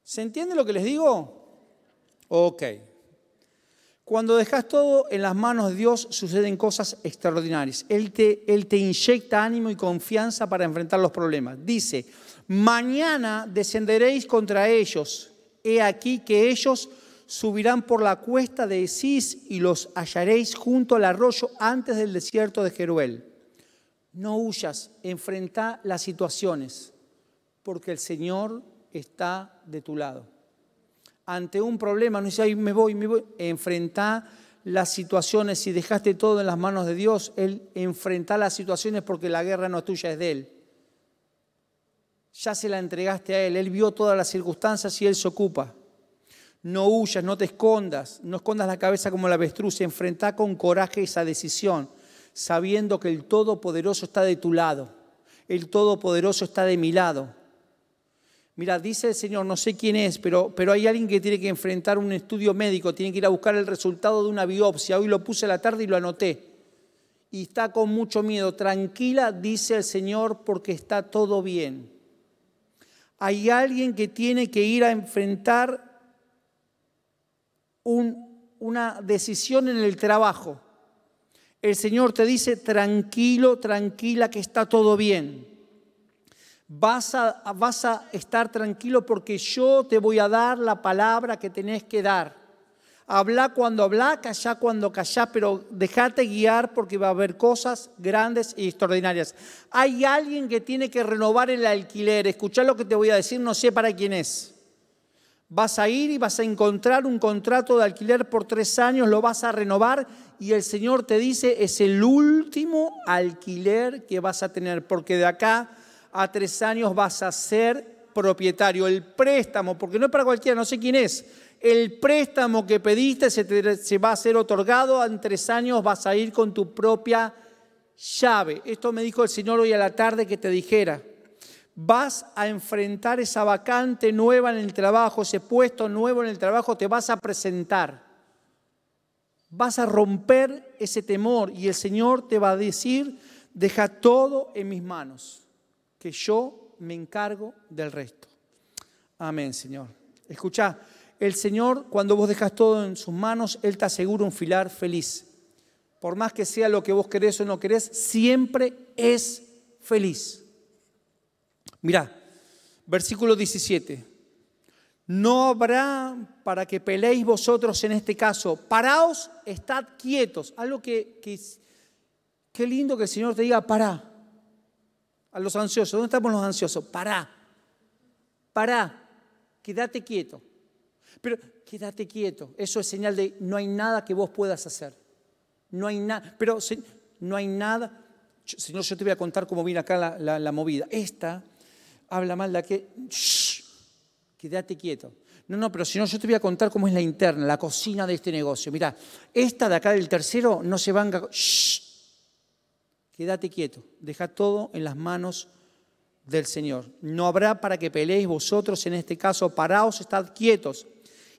¿Se entiende lo que les digo? Ok. Cuando dejas todo en las manos de Dios suceden cosas extraordinarias. Él te, él te inyecta ánimo y confianza para enfrentar los problemas. Dice, mañana descenderéis contra ellos. He aquí que ellos subirán por la cuesta de Cis y los hallaréis junto al arroyo antes del desierto de Jeruel. No huyas, enfrenta las situaciones, porque el Señor está de tu lado ante un problema, no dice, ay, me voy, me voy, enfrentá las situaciones, si dejaste todo en las manos de Dios, Él enfrenta las situaciones porque la guerra no es tuya, es de Él. Ya se la entregaste a Él, Él vio todas las circunstancias y Él se ocupa. No huyas, no te escondas, no escondas la cabeza como la avestruz, enfrenta con coraje esa decisión, sabiendo que el Todopoderoso está de tu lado, el Todopoderoso está de mi lado. Mira, dice el Señor, no sé quién es, pero, pero hay alguien que tiene que enfrentar un estudio médico, tiene que ir a buscar el resultado de una biopsia. Hoy lo puse a la tarde y lo anoté. Y está con mucho miedo. Tranquila, dice el Señor, porque está todo bien. Hay alguien que tiene que ir a enfrentar una decisión en el trabajo. El Señor te dice, tranquilo, tranquila, que está todo bien. Vas a, vas a estar tranquilo porque yo te voy a dar la palabra que tenés que dar. Habla cuando habla, calla cuando calla, pero déjate guiar porque va a haber cosas grandes y extraordinarias. Hay alguien que tiene que renovar el alquiler. Escucha lo que te voy a decir, no sé para quién es. Vas a ir y vas a encontrar un contrato de alquiler por tres años, lo vas a renovar y el Señor te dice, es el último alquiler que vas a tener, porque de acá a tres años vas a ser propietario. El préstamo, porque no es para cualquiera, no sé quién es, el préstamo que pediste se, va a ser otorgado, en tres años vas a ir con tu propia llave. Esto me dijo el Señor hoy a la tarde que te dijera vas a enfrentar esa vacante nueva en el trabajo, ese puesto nuevo en el trabajo, te vas a presentar. Vas a romper ese temor y el Señor te va a decir, deja todo en mis manos, que yo me encargo del resto. Amén, Señor. Escucha, el Señor, cuando vos dejas todo en sus manos, Él te asegura un filar feliz. Por más que sea lo que vos querés o no querés, siempre es feliz. Mira, versículo 17. No habrá para que peleéis vosotros en este caso. Paraos, estad quietos. Algo que, que qué lindo que el Señor te diga, para. A los ansiosos, ¿dónde estamos los ansiosos? Para. Para. Quédate quieto. Pero quédate quieto. Eso es señal de no hay nada que vos puedas hacer. No hay nada. Pero no hay nada. Señor, yo te voy a contar cómo viene acá la, la movida. Esta habla mal de que, quédate quieto. No, no, pero si no, yo te voy a contar cómo es la interna, la cocina de este negocio. Mira, esta de acá del tercero no se van a... Shh, quédate quieto, deja todo en las manos del Señor. No habrá para que peleéis vosotros, en este caso, paraos, estad quietos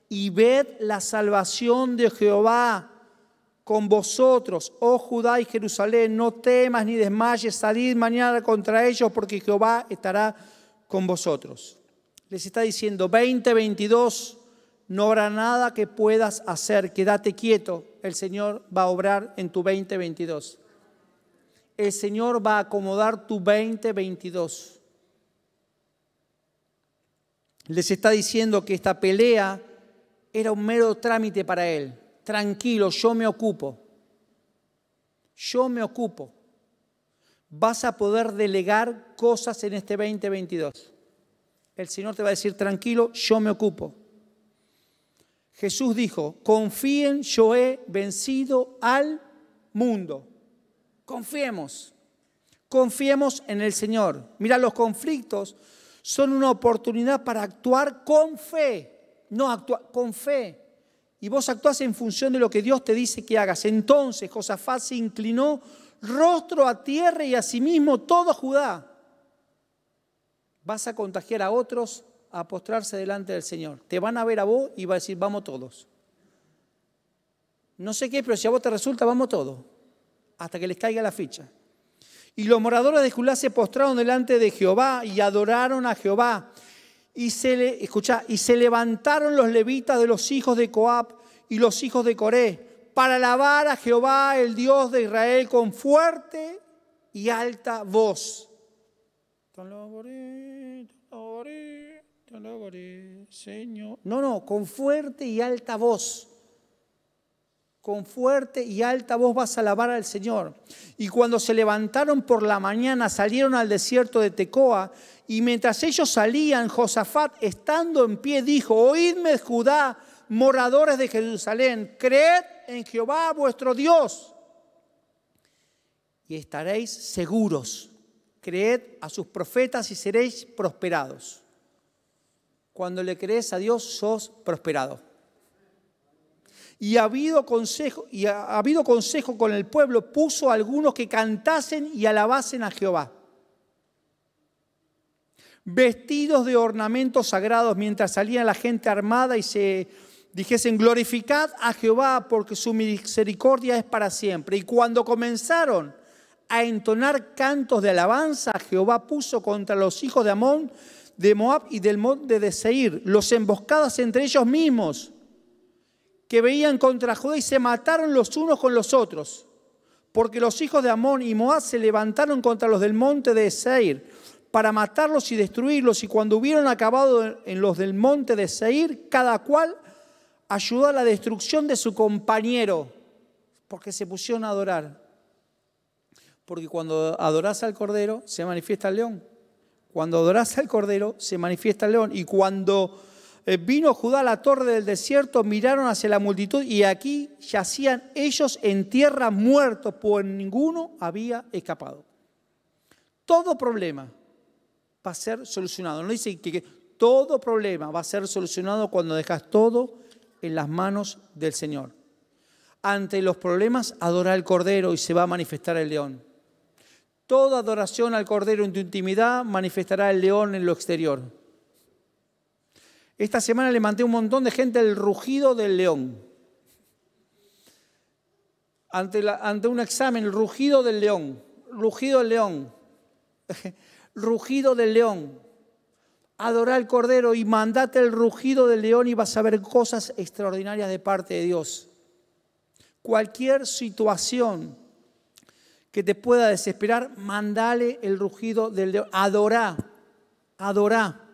y ved la salvación de Jehová con vosotros, oh Judá y Jerusalén, no temas ni desmayes, salid mañana contra ellos, porque Jehová estará con vosotros. Les está diciendo, 2022, no habrá nada que puedas hacer, quédate quieto, el Señor va a obrar en tu 2022. El Señor va a acomodar tu 2022. Les está diciendo que esta pelea era un mero trámite para Él. Tranquilo, yo me ocupo. Yo me ocupo vas a poder delegar cosas en este 2022. El Señor te va a decir, tranquilo, yo me ocupo. Jesús dijo, confíen, yo he vencido al mundo. Confiemos, confiemos en el Señor. Mira, los conflictos son una oportunidad para actuar con fe, no actuar con fe. Y vos actuás en función de lo que Dios te dice que hagas. Entonces Josafat se inclinó rostro a tierra y asimismo todo Judá. Vas a contagiar a otros a postrarse delante del Señor. Te van a ver a vos y va a decir, vamos todos. No sé qué, pero si a vos te resulta, vamos todos. Hasta que les caiga la ficha. Y los moradores de Judá se postraron delante de Jehová y adoraron a Jehová. Y se, y se levantaron los levitas de los hijos de Coab y los hijos de Coré para alabar a Jehová, el Dios de Israel, con fuerte y alta voz. No, no, con fuerte y alta voz. Con fuerte y alta voz vas a alabar al Señor. Y cuando se levantaron por la mañana, salieron al desierto de Tecoa. Y mientras ellos salían, Josafat, estando en pie, dijo, oídme Judá, moradores de Jerusalén, creed en Jehová vuestro Dios y estaréis seguros. Creed a sus profetas y seréis prosperados. Cuando le crees a Dios, sos prosperado. Y ha habido consejo, y ha habido consejo con el pueblo, puso algunos que cantasen y alabasen a Jehová. Vestidos de ornamentos sagrados mientras salía la gente armada y se dijesen, glorificad a Jehová porque su misericordia es para siempre. Y cuando comenzaron a entonar cantos de alabanza, Jehová puso contra los hijos de Amón, de Moab y del monte de Seir, los emboscadas entre ellos mismos, que veían contra Judá y se mataron los unos con los otros, porque los hijos de Amón y Moab se levantaron contra los del monte de Seir para matarlos y destruirlos, y cuando hubieron acabado en los del monte de Seir, cada cual ayudó a la destrucción de su compañero, porque se pusieron a adorar. Porque cuando adoras al Cordero, se manifiesta el león. Cuando adoras al Cordero, se manifiesta el león. Y cuando vino Judá a la torre del desierto, miraron hacia la multitud y aquí yacían ellos en tierra muertos, pues ninguno había escapado. Todo problema va a ser solucionado. No dice que, que todo problema va a ser solucionado cuando dejas todo en las manos del Señor. Ante los problemas, adora al Cordero y se va a manifestar el león. Toda adoración al Cordero en tu intimidad manifestará el león en lo exterior. Esta semana le mandé un montón de gente el rugido del león. Ante, ante un examen, el rugido del león. Rugido del león. *laughs* rugido del león. Adora al Cordero y mandate el rugido del león y vas a ver cosas extraordinarias de parte de Dios. Cualquier situación que te pueda desesperar, mandale el rugido del león. Adorá, adorá,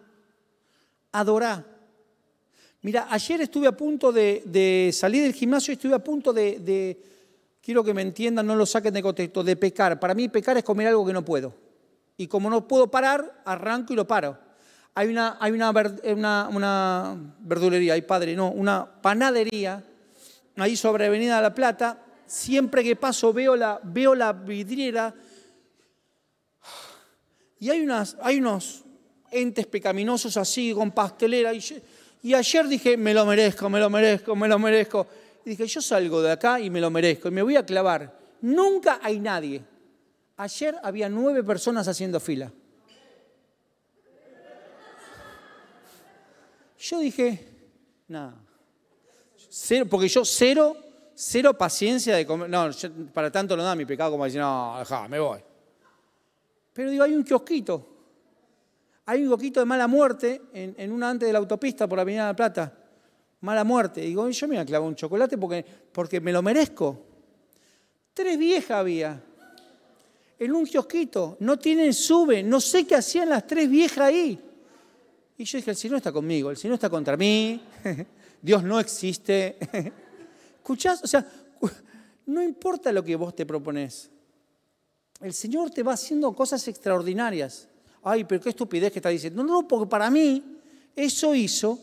adorá. Mira, ayer estuve a punto de, salir del gimnasio y estuve a punto de, quiero que me entiendan, no lo saquen de contexto, de pecar. Para mí pecar es comer algo que no puedo. Y como no puedo parar, arranco y lo paro. Hay una, hay una, verdulería, hay padre, no, una panadería, ahí sobre Avenida de la Plata. Siempre que paso veo la, veo la vidriera y hay, hay unos entes pecaminosos así, con pastelera. Y y ayer dije, me lo merezco, me lo merezco, me lo merezco. Y dije, yo salgo de acá y me lo merezco y me voy a clavar. Nunca hay nadie. Ayer había nueve personas haciendo fila. Yo dije, nada. Cero, porque yo cero, cero paciencia de comer. No, para tanto no da mi pecado como decir, no, deja, me voy. Pero digo, hay un kiosquito. Hay un poquito de mala muerte en, una antes de la autopista por la Avenida de la Plata. Mala muerte. digo, yo me voy a clavar un chocolate porque, porque me lo merezco. Tres viejas había en un kiosquito. No tienen sube. No sé qué hacían las tres viejas ahí. Y yo dije, el Señor está conmigo, el Señor está contra mí. *laughs* Dios no existe. *laughs* ¿Escuchás? O sea, no importa lo que vos te propones. El Señor te va haciendo cosas extraordinarias ay, pero qué estupidez que está diciendo. No, no, porque para mí eso hizo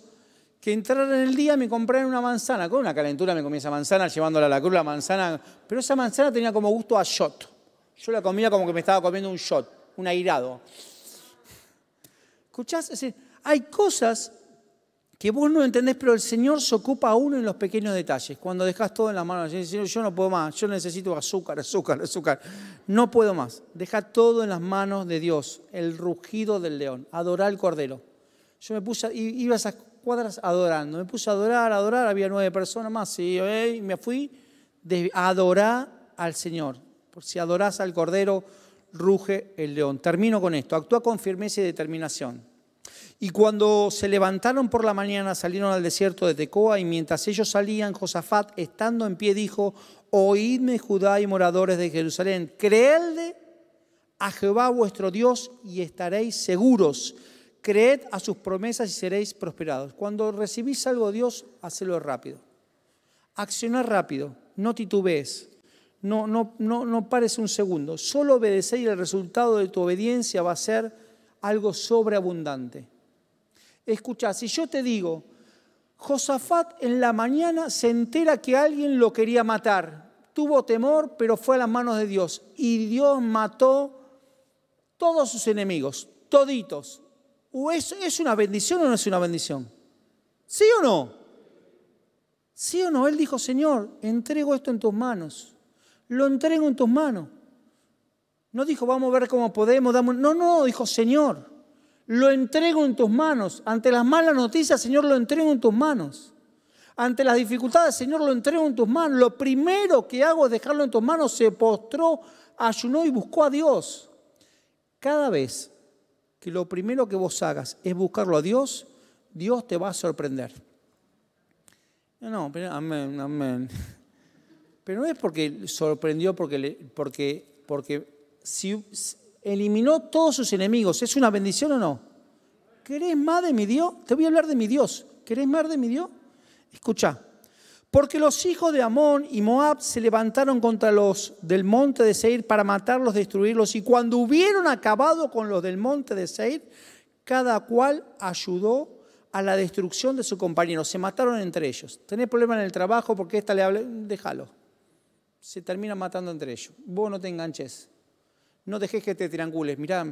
que entrara en el día me compraran una manzana. Con una calentura me comí esa manzana, llevándola a la cruz, la manzana. Pero esa manzana tenía como gusto a shot. Yo la comía como que me estaba comiendo un shot, un airado. ¿Escuchás? Es decir, hay cosas que vos no entendés, pero el Señor se ocupa a uno en los pequeños detalles. Cuando dejas todo en las manos, Señor, yo no puedo más, yo necesito azúcar, azúcar, azúcar. No puedo más. Deja todo en las manos de Dios, el rugido del león, adorar al cordero. Yo me puse, iba a esas cuadras adorando, me puse a adorar, a adorar, había nueve personas más, y me fui a adorar al Señor. Por si adorás al cordero, ruge el león. Termino con esto, actúa con firmeza y determinación. Y cuando se levantaron por la mañana, salieron al desierto de Tecoa, y mientras ellos salían, Josafat, estando en pie, dijo, oídme Judá y moradores de Jerusalén, creedle a Jehová vuestro Dios y estaréis seguros. Creed a sus promesas y seréis prosperados. Cuando recibís algo de Dios, hacelo rápido. Accionar rápido, no titubees. No, no, no, no pares un segundo. Solo obedecéis y el resultado de tu obediencia va a ser algo sobreabundante. Escucha, si yo te digo, Josafat en la mañana se entera que alguien lo quería matar, tuvo temor, pero fue a las manos de Dios y Dios mató todos sus enemigos, toditos. ¿O es, es una bendición o no es una bendición? ¿Sí o no? ¿Sí o no? Él dijo, Señor, entrego esto en tus manos. Lo entrego en tus manos. No dijo, vamos a ver cómo podemos. Damos... No, no, dijo, Señor, lo entrego en tus manos. Ante las malas noticias, Señor, lo entrego en tus manos. Ante las dificultades, Señor, lo entrego en tus manos. Lo primero que hago es dejarlo en tus manos. Se postró, ayunó y buscó a Dios. Cada vez que lo primero que vos hagas es buscarlo a Dios, Dios te va a sorprender. No, pero, amén, amén. *laughs* Pero no es porque sorprendió, porque, porque, porque si, eliminó todos sus enemigos. ¿Es una bendición o no? ¿Querés más de mi Dios? Te voy a hablar de mi Dios. ¿Querés más de mi Dios? Escucha. Porque los hijos de Amón y Moab se levantaron contra los del monte de Seir para matarlos, destruirlos. Y cuando hubieron acabado con los del monte de Seir, cada cual ayudó a la destrucción de su compañero. Se mataron entre ellos. Tenés problemas en el trabajo porque esta le habla, déjalo. Se termina matando entre ellos. Vos no te enganches. No dejes que te triangules. Mirá,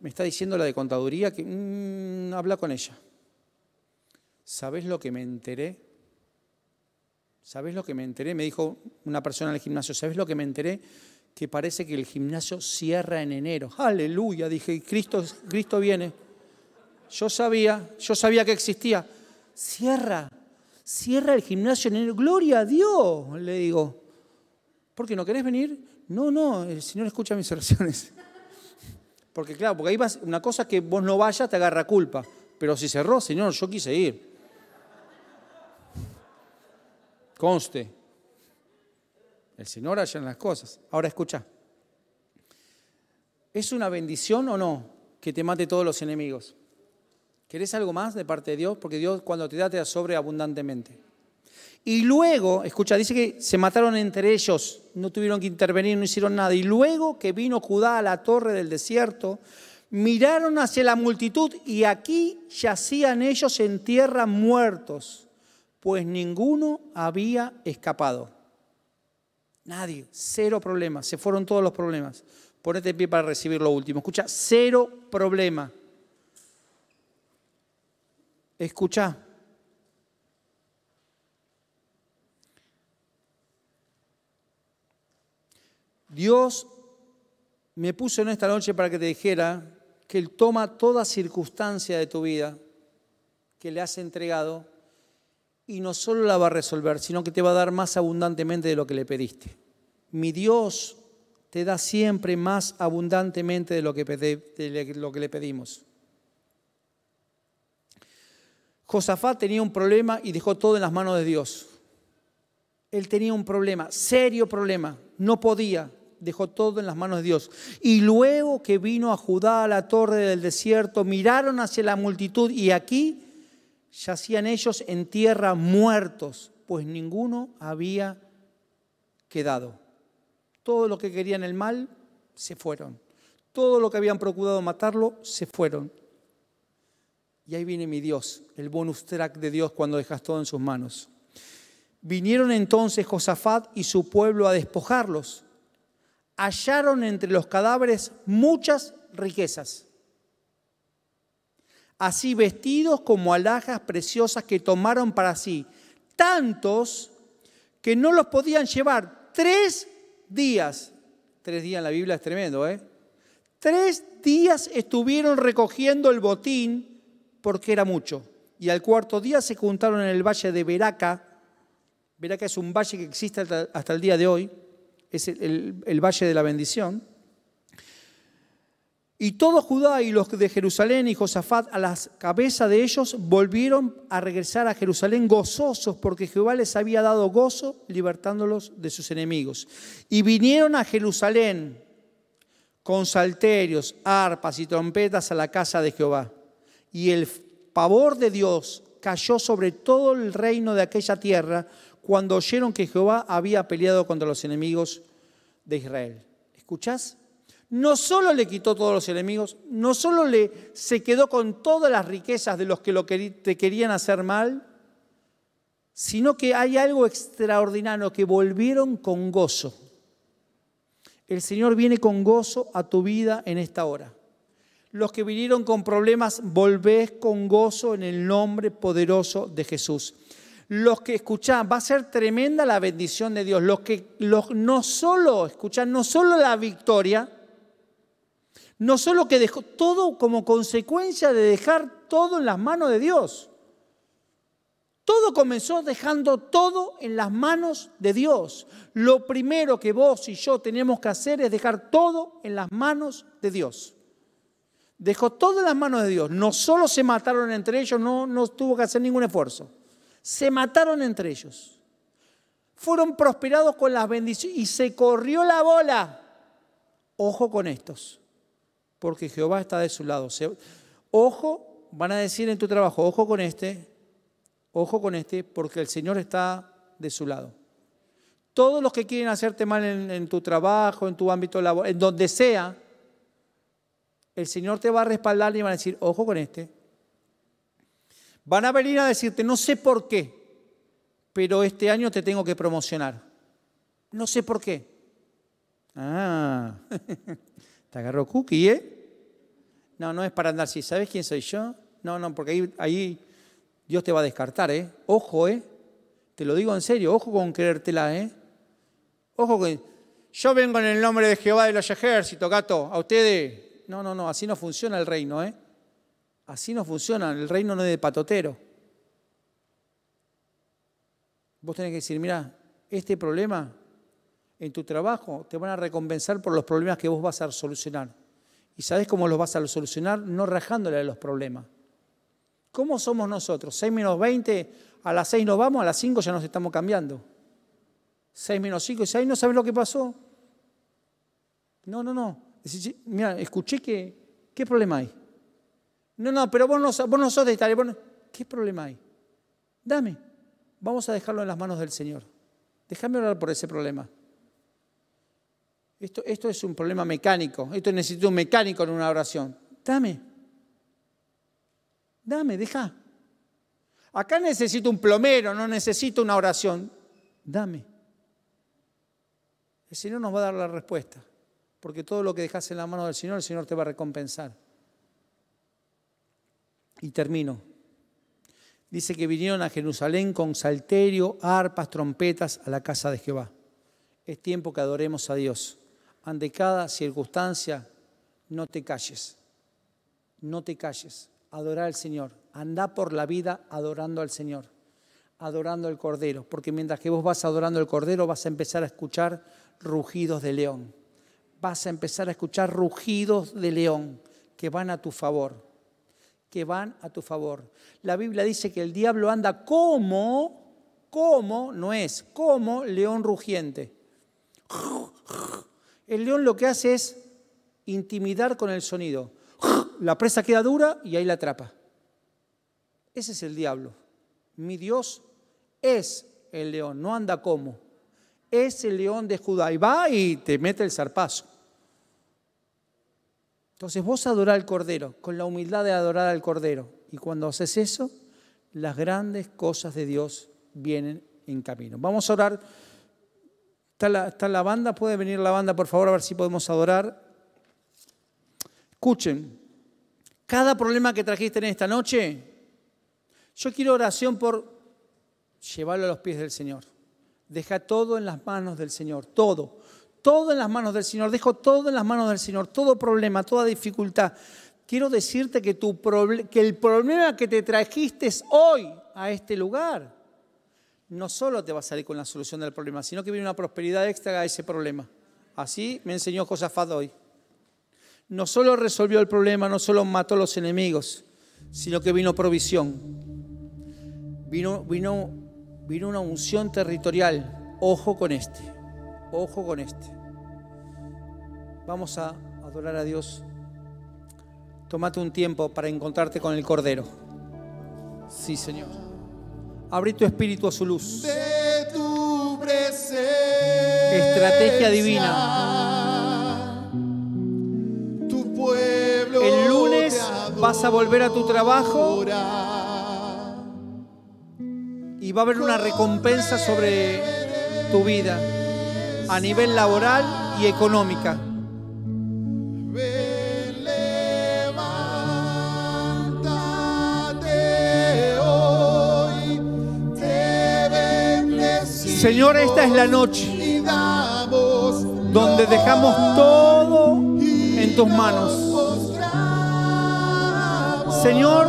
me está diciendo la de contaduría que mm, habla con ella. ¿Sabés lo que me enteré? ¿Sabés lo que me enteré? Me dijo una persona en el gimnasio. ¿Sabés lo que me enteré? Que parece que el gimnasio cierra en enero. Aleluya, dije, Cristo, Cristo viene. Yo sabía, yo sabía que existía. Cierra, cierra el gimnasio en enero. Gloria a Dios, le digo. ¿Por qué no querés venir? No, no, el Señor escucha mis oraciones. Porque claro, porque ahí vas, una cosa que vos no vayas te agarra culpa. Pero si cerró, Señor, yo quise ir. Conste. El Señor halla en las cosas. Ahora escucha. ¿Es una bendición o no que te mate todos los enemigos? ¿Querés algo más de parte de Dios? Porque Dios cuando te da te da sobreabundantemente. Y luego, escucha, dice que se mataron entre ellos, no tuvieron que intervenir, no hicieron nada. Y luego que vino Judá a la torre del desierto, miraron hacia la multitud y aquí yacían ellos en tierra muertos, pues ninguno había escapado. Nadie, cero problemas, se fueron todos los problemas. Ponete en pie para recibir lo último. Escucha, cero problema. Escucha. Dios me puso en esta noche para que te dijera que Él toma toda circunstancia de tu vida que le has entregado y no solo la va a resolver, sino que te va a dar más abundantemente de lo que le pediste. Mi Dios te da siempre más abundantemente de lo que, le pedimos. Josafat tenía un problema y dejó todo en las manos de Dios. Él tenía un problema, serio problema, no podía, dejó todo en las manos de Dios. Y luego que vino a Judá a la torre del desierto, miraron hacia la multitud y aquí yacían ellos en tierra muertos, pues ninguno había quedado. Todo lo que querían el mal se fueron. Todo lo que habían procurado matarlo se fueron. Y ahí viene mi Dios, el bonus track de Dios cuando dejas todo en sus manos. Vinieron entonces Josafat y su pueblo a despojarlos. Hallaron entre los cadáveres muchas riquezas, así vestidos como alhajas preciosas que tomaron para sí, tantos que no los podían llevar. Tres días, tres días en la Biblia es tremendo, ¿eh? Tres días estuvieron recogiendo el botín porque era mucho. Y al cuarto día se juntaron en el valle de Beraca. Beraca es un valle que existe hasta, el día de hoy, es el, el valle de la bendición. Y todo Judá y los de Jerusalén y Josafat a las cabezas de ellos volvieron a regresar a Jerusalén gozosos porque Jehová les había dado gozo libertándolos de sus enemigos. Y vinieron a Jerusalén con salterios, arpas y trompetas a la casa de Jehová y el pavor de Dios cayó sobre todo el reino de aquella tierra cuando oyeron que Jehová había peleado contra los enemigos de Israel. ¿Escuchás? No solo le quitó todos los enemigos, no solo le, se quedó con todas las riquezas de los que te querían hacer mal, sino que hay algo extraordinario, que volvieron con gozo. El Señor viene con gozo a tu vida en esta hora. Los que vinieron con problemas, volvés con gozo en el nombre poderoso de Jesús. Los que escuchan, va a ser tremenda la bendición de Dios. Los que no solo, escuchan, no solo la victoria, no solo que dejó todo como consecuencia de dejar todo en las manos de Dios. Todo comenzó dejando todo en las manos de Dios. Lo primero que vos y yo tenemos que hacer es dejar todo en las manos de Dios. Dejó todo en las manos de Dios. No solo se mataron entre ellos, no, no tuvo que hacer ningún esfuerzo. Se mataron entre ellos. Fueron prosperados con las bendiciones y se corrió la bola. Ojo con estos, porque Jehová está de su lado. ojo, van a decir en tu trabajo, ojo con este, ojo con este, porque el Señor está de su lado. Todos los que quieren hacerte mal en, tu trabajo, en tu ámbito laboral, en donde sea, el Señor te va a respaldar y va a decir, ojo con este. Van a venir a decirte, no sé por qué, pero este año te tengo que promocionar. No sé por qué. Ah, *laughs* te agarró cookie, ¿eh? No, no es para andar así. ¿Sabes quién soy yo? No, no, porque ahí, ahí Dios te va a descartar, ¿eh? Ojo, ¿eh? Te lo digo en serio, ojo con creértela, ¿eh? Ojo con... Yo vengo en el nombre de Jehová de los ejércitos, gato, a ustedes. No, no, no, así no funciona el reino, ¿eh? Así no funciona, el reino no es de patotero. Vos tenés que decir, mira, este problema en tu trabajo te van a recompensar por los problemas que vos vas a solucionar. ¿Y sabés cómo los vas a solucionar? No rajándole a los problemas. ¿Cómo somos nosotros? 6 menos 20, a las 6 nos vamos, a las 5 ya nos estamos cambiando. 6 menos 5 y 6, ¿no sabes lo que pasó? No, no, no. Mira, escuché que, ¿qué problema hay? No, no, pero vos no, sos de estar. ¿Qué problema hay? Dame. Vamos a dejarlo en las manos del Señor. Déjame orar por ese problema. Esto, esto es un problema mecánico. Esto necesita un mecánico en una oración. Dame. Dame, deja. Acá necesito un plomero, no necesito una oración. Dame. El Señor nos va a dar la respuesta. Porque todo lo que dejas en la mano del Señor, el Señor te va a recompensar. Y termino. Dice que vinieron a Jerusalén con salterio, arpas, trompetas a la casa de Jehová. Es tiempo que adoremos a Dios. Ante cada circunstancia, no te calles. No te calles. Adorar al Señor. Anda por la vida adorando al Señor. Adorando al Cordero. Porque mientras que vos vas adorando al Cordero, vas a empezar a escuchar rugidos de león. Vas a empezar a escuchar rugidos de león que van a tu favor que van a tu favor. La Biblia dice que el diablo anda como, como, no es, como león rugiente. El león lo que hace es intimidar con el sonido. La presa queda dura y ahí la atrapa. Ese es el diablo. Mi Dios es el león, no anda como. Es el león de Judá y va y te mete el zarpazo. Entonces vos adorás al Cordero, con la humildad de adorar al Cordero. Y cuando haces eso, las grandes cosas de Dios vienen en camino. Vamos a orar. ¿Está la, está la banda? ¿Puede venir la banda, por favor, a ver si podemos adorar? Escuchen, cada problema que trajiste en esta noche, yo quiero oración por llevarlo a los pies del Señor. Deja todo en las manos del Señor, todo todo en las manos del Señor, dejo todo en las manos del Señor, todo problema, toda dificultad. Quiero decirte que, tu que el problema que te trajiste hoy a este lugar, no solo te va a salir con la solución del problema, sino que viene una prosperidad extra a ese problema. Así me enseñó Josafat hoy. No solo resolvió el problema, no solo mató a los enemigos, sino que vino provisión. Vino, vino, vino una unción territorial. Ojo con este. Ojo con este. Vamos a adorar a Dios. Tómate un tiempo para encontrarte con el Cordero. Sí, Señor. Abrí tu espíritu a su luz. De tu presencia. Estrategia divina. Tu pueblo. El lunes vas a volver a tu trabajo y va a haber una recompensa sobre tu vida a nivel laboral y económica. Señor, esta es la noche donde dejamos todo en tus manos. Señor,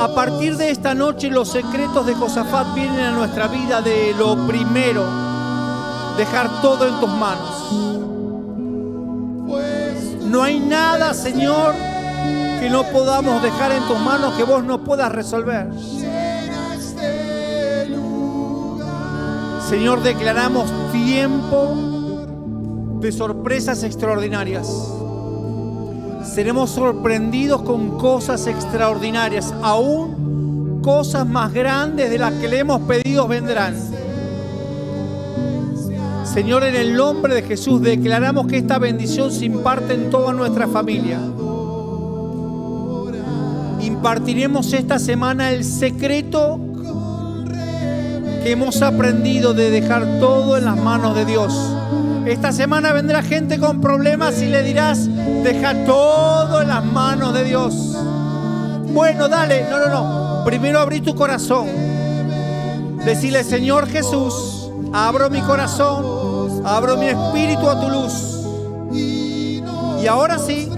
a partir de esta noche los secretos de Josafat vienen a nuestra vida de lo primero, dejar todo en tus manos. No hay nada, Señor, que no podamos dejar en tus manos que vos no puedas resolver. Señor, declaramos tiempo de sorpresas extraordinarias. Seremos sorprendidos con cosas extraordinarias, aún cosas más grandes de las que le hemos pedido vendrán. Señor, en el nombre de Jesús declaramos que esta bendición se imparte en toda nuestra familia. Impartiremos esta semana el secreto hemos aprendido de dejar todo en las manos de Dios. Esta semana vendrá gente con problemas y le dirás, deja todo en las manos de Dios. Bueno, dale, no, no, no. Primero abrí tu corazón. Decirle, Señor Jesús, abro mi corazón, abro mi espíritu a tu luz. Y ahora sí,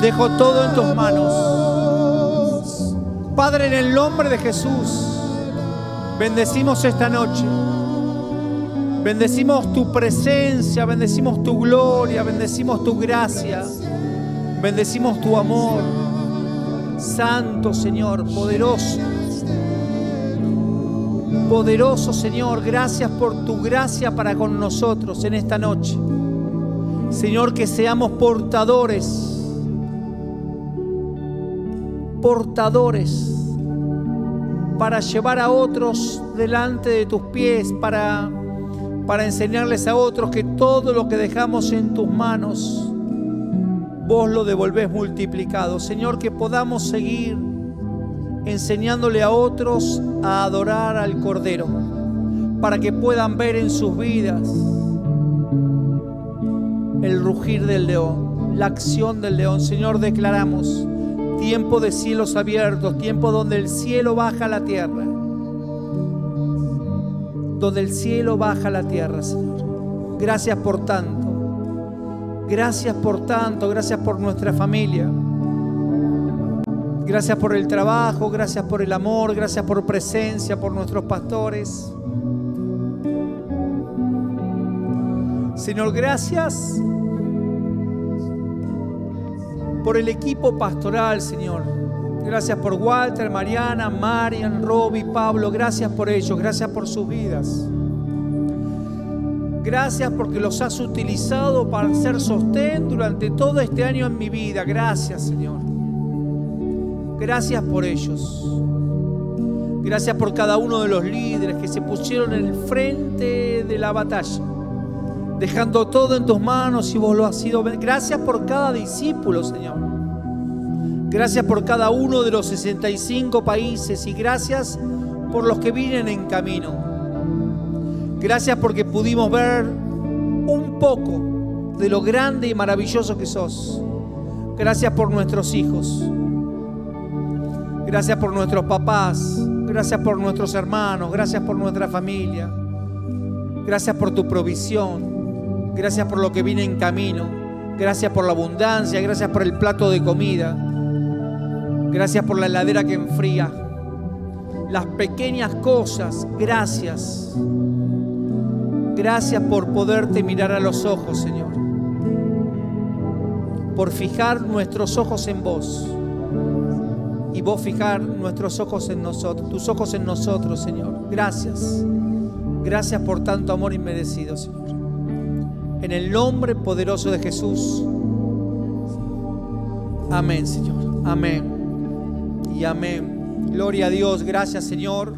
dejo todo en tus manos. Padre, en el nombre de Jesús, bendecimos esta noche. Bendecimos tu presencia, bendecimos tu gloria, bendecimos tu gracia, bendecimos tu amor. Santo Señor, poderoso. Poderoso Señor, gracias por tu gracia para con nosotros en esta noche. Señor, que seamos portadores, portadores para llevar a otros delante de tus pies, para, para enseñarles a otros que todo lo que dejamos en tus manos, vos lo devolvés multiplicado. Señor, que podamos seguir enseñándole a otros a adorar al Cordero, para que puedan ver en sus vidas el rugir del león, la acción del león. Señor, declaramos tiempo de cielos abiertos, tiempo donde el cielo baja a la tierra, donde el cielo baja a la tierra, Señor. Gracias por tanto. Gracias por tanto, gracias por nuestra familia. Gracias por el trabajo, gracias por el amor, gracias por presencia, por nuestros pastores. Señor, gracias por el equipo pastoral, Señor. Gracias por Walter, Mariana, Marian, Robbie, Pablo. Gracias por ellos, gracias por sus vidas. Gracias porque los has utilizado para ser sostén durante todo este año en mi vida. Gracias, Señor. Gracias por ellos. Gracias por cada uno de los líderes que se pusieron en el frente de la batalla, dejando todo en tus manos y vos lo has sido. Gracias por cada discípulo, Señor. Gracias por cada uno de los 65 países y gracias por los que vienen en camino. Gracias porque pudimos ver un poco de lo grande y maravilloso que sos. Gracias por nuestros hijos. Gracias por nuestros papás. Gracias por nuestros hermanos. Gracias por nuestra familia. Gracias por tu provisión. Gracias por lo que viene en camino. Gracias por la abundancia. Gracias por el plato de comida. Gracias por la heladera que enfría. Las pequeñas cosas. Gracias. Gracias por poderte mirar a los ojos, Señor. Por fijar nuestros ojos en vos. Y vos fijar nuestros ojos en nosotros, tus ojos en nosotros, Señor. Gracias. Gracias por tanto amor inmerecido, Señor. En el nombre poderoso de Jesús. Amén, Señor. Amén. Y amén. Gloria a Dios. Gracias, Señor.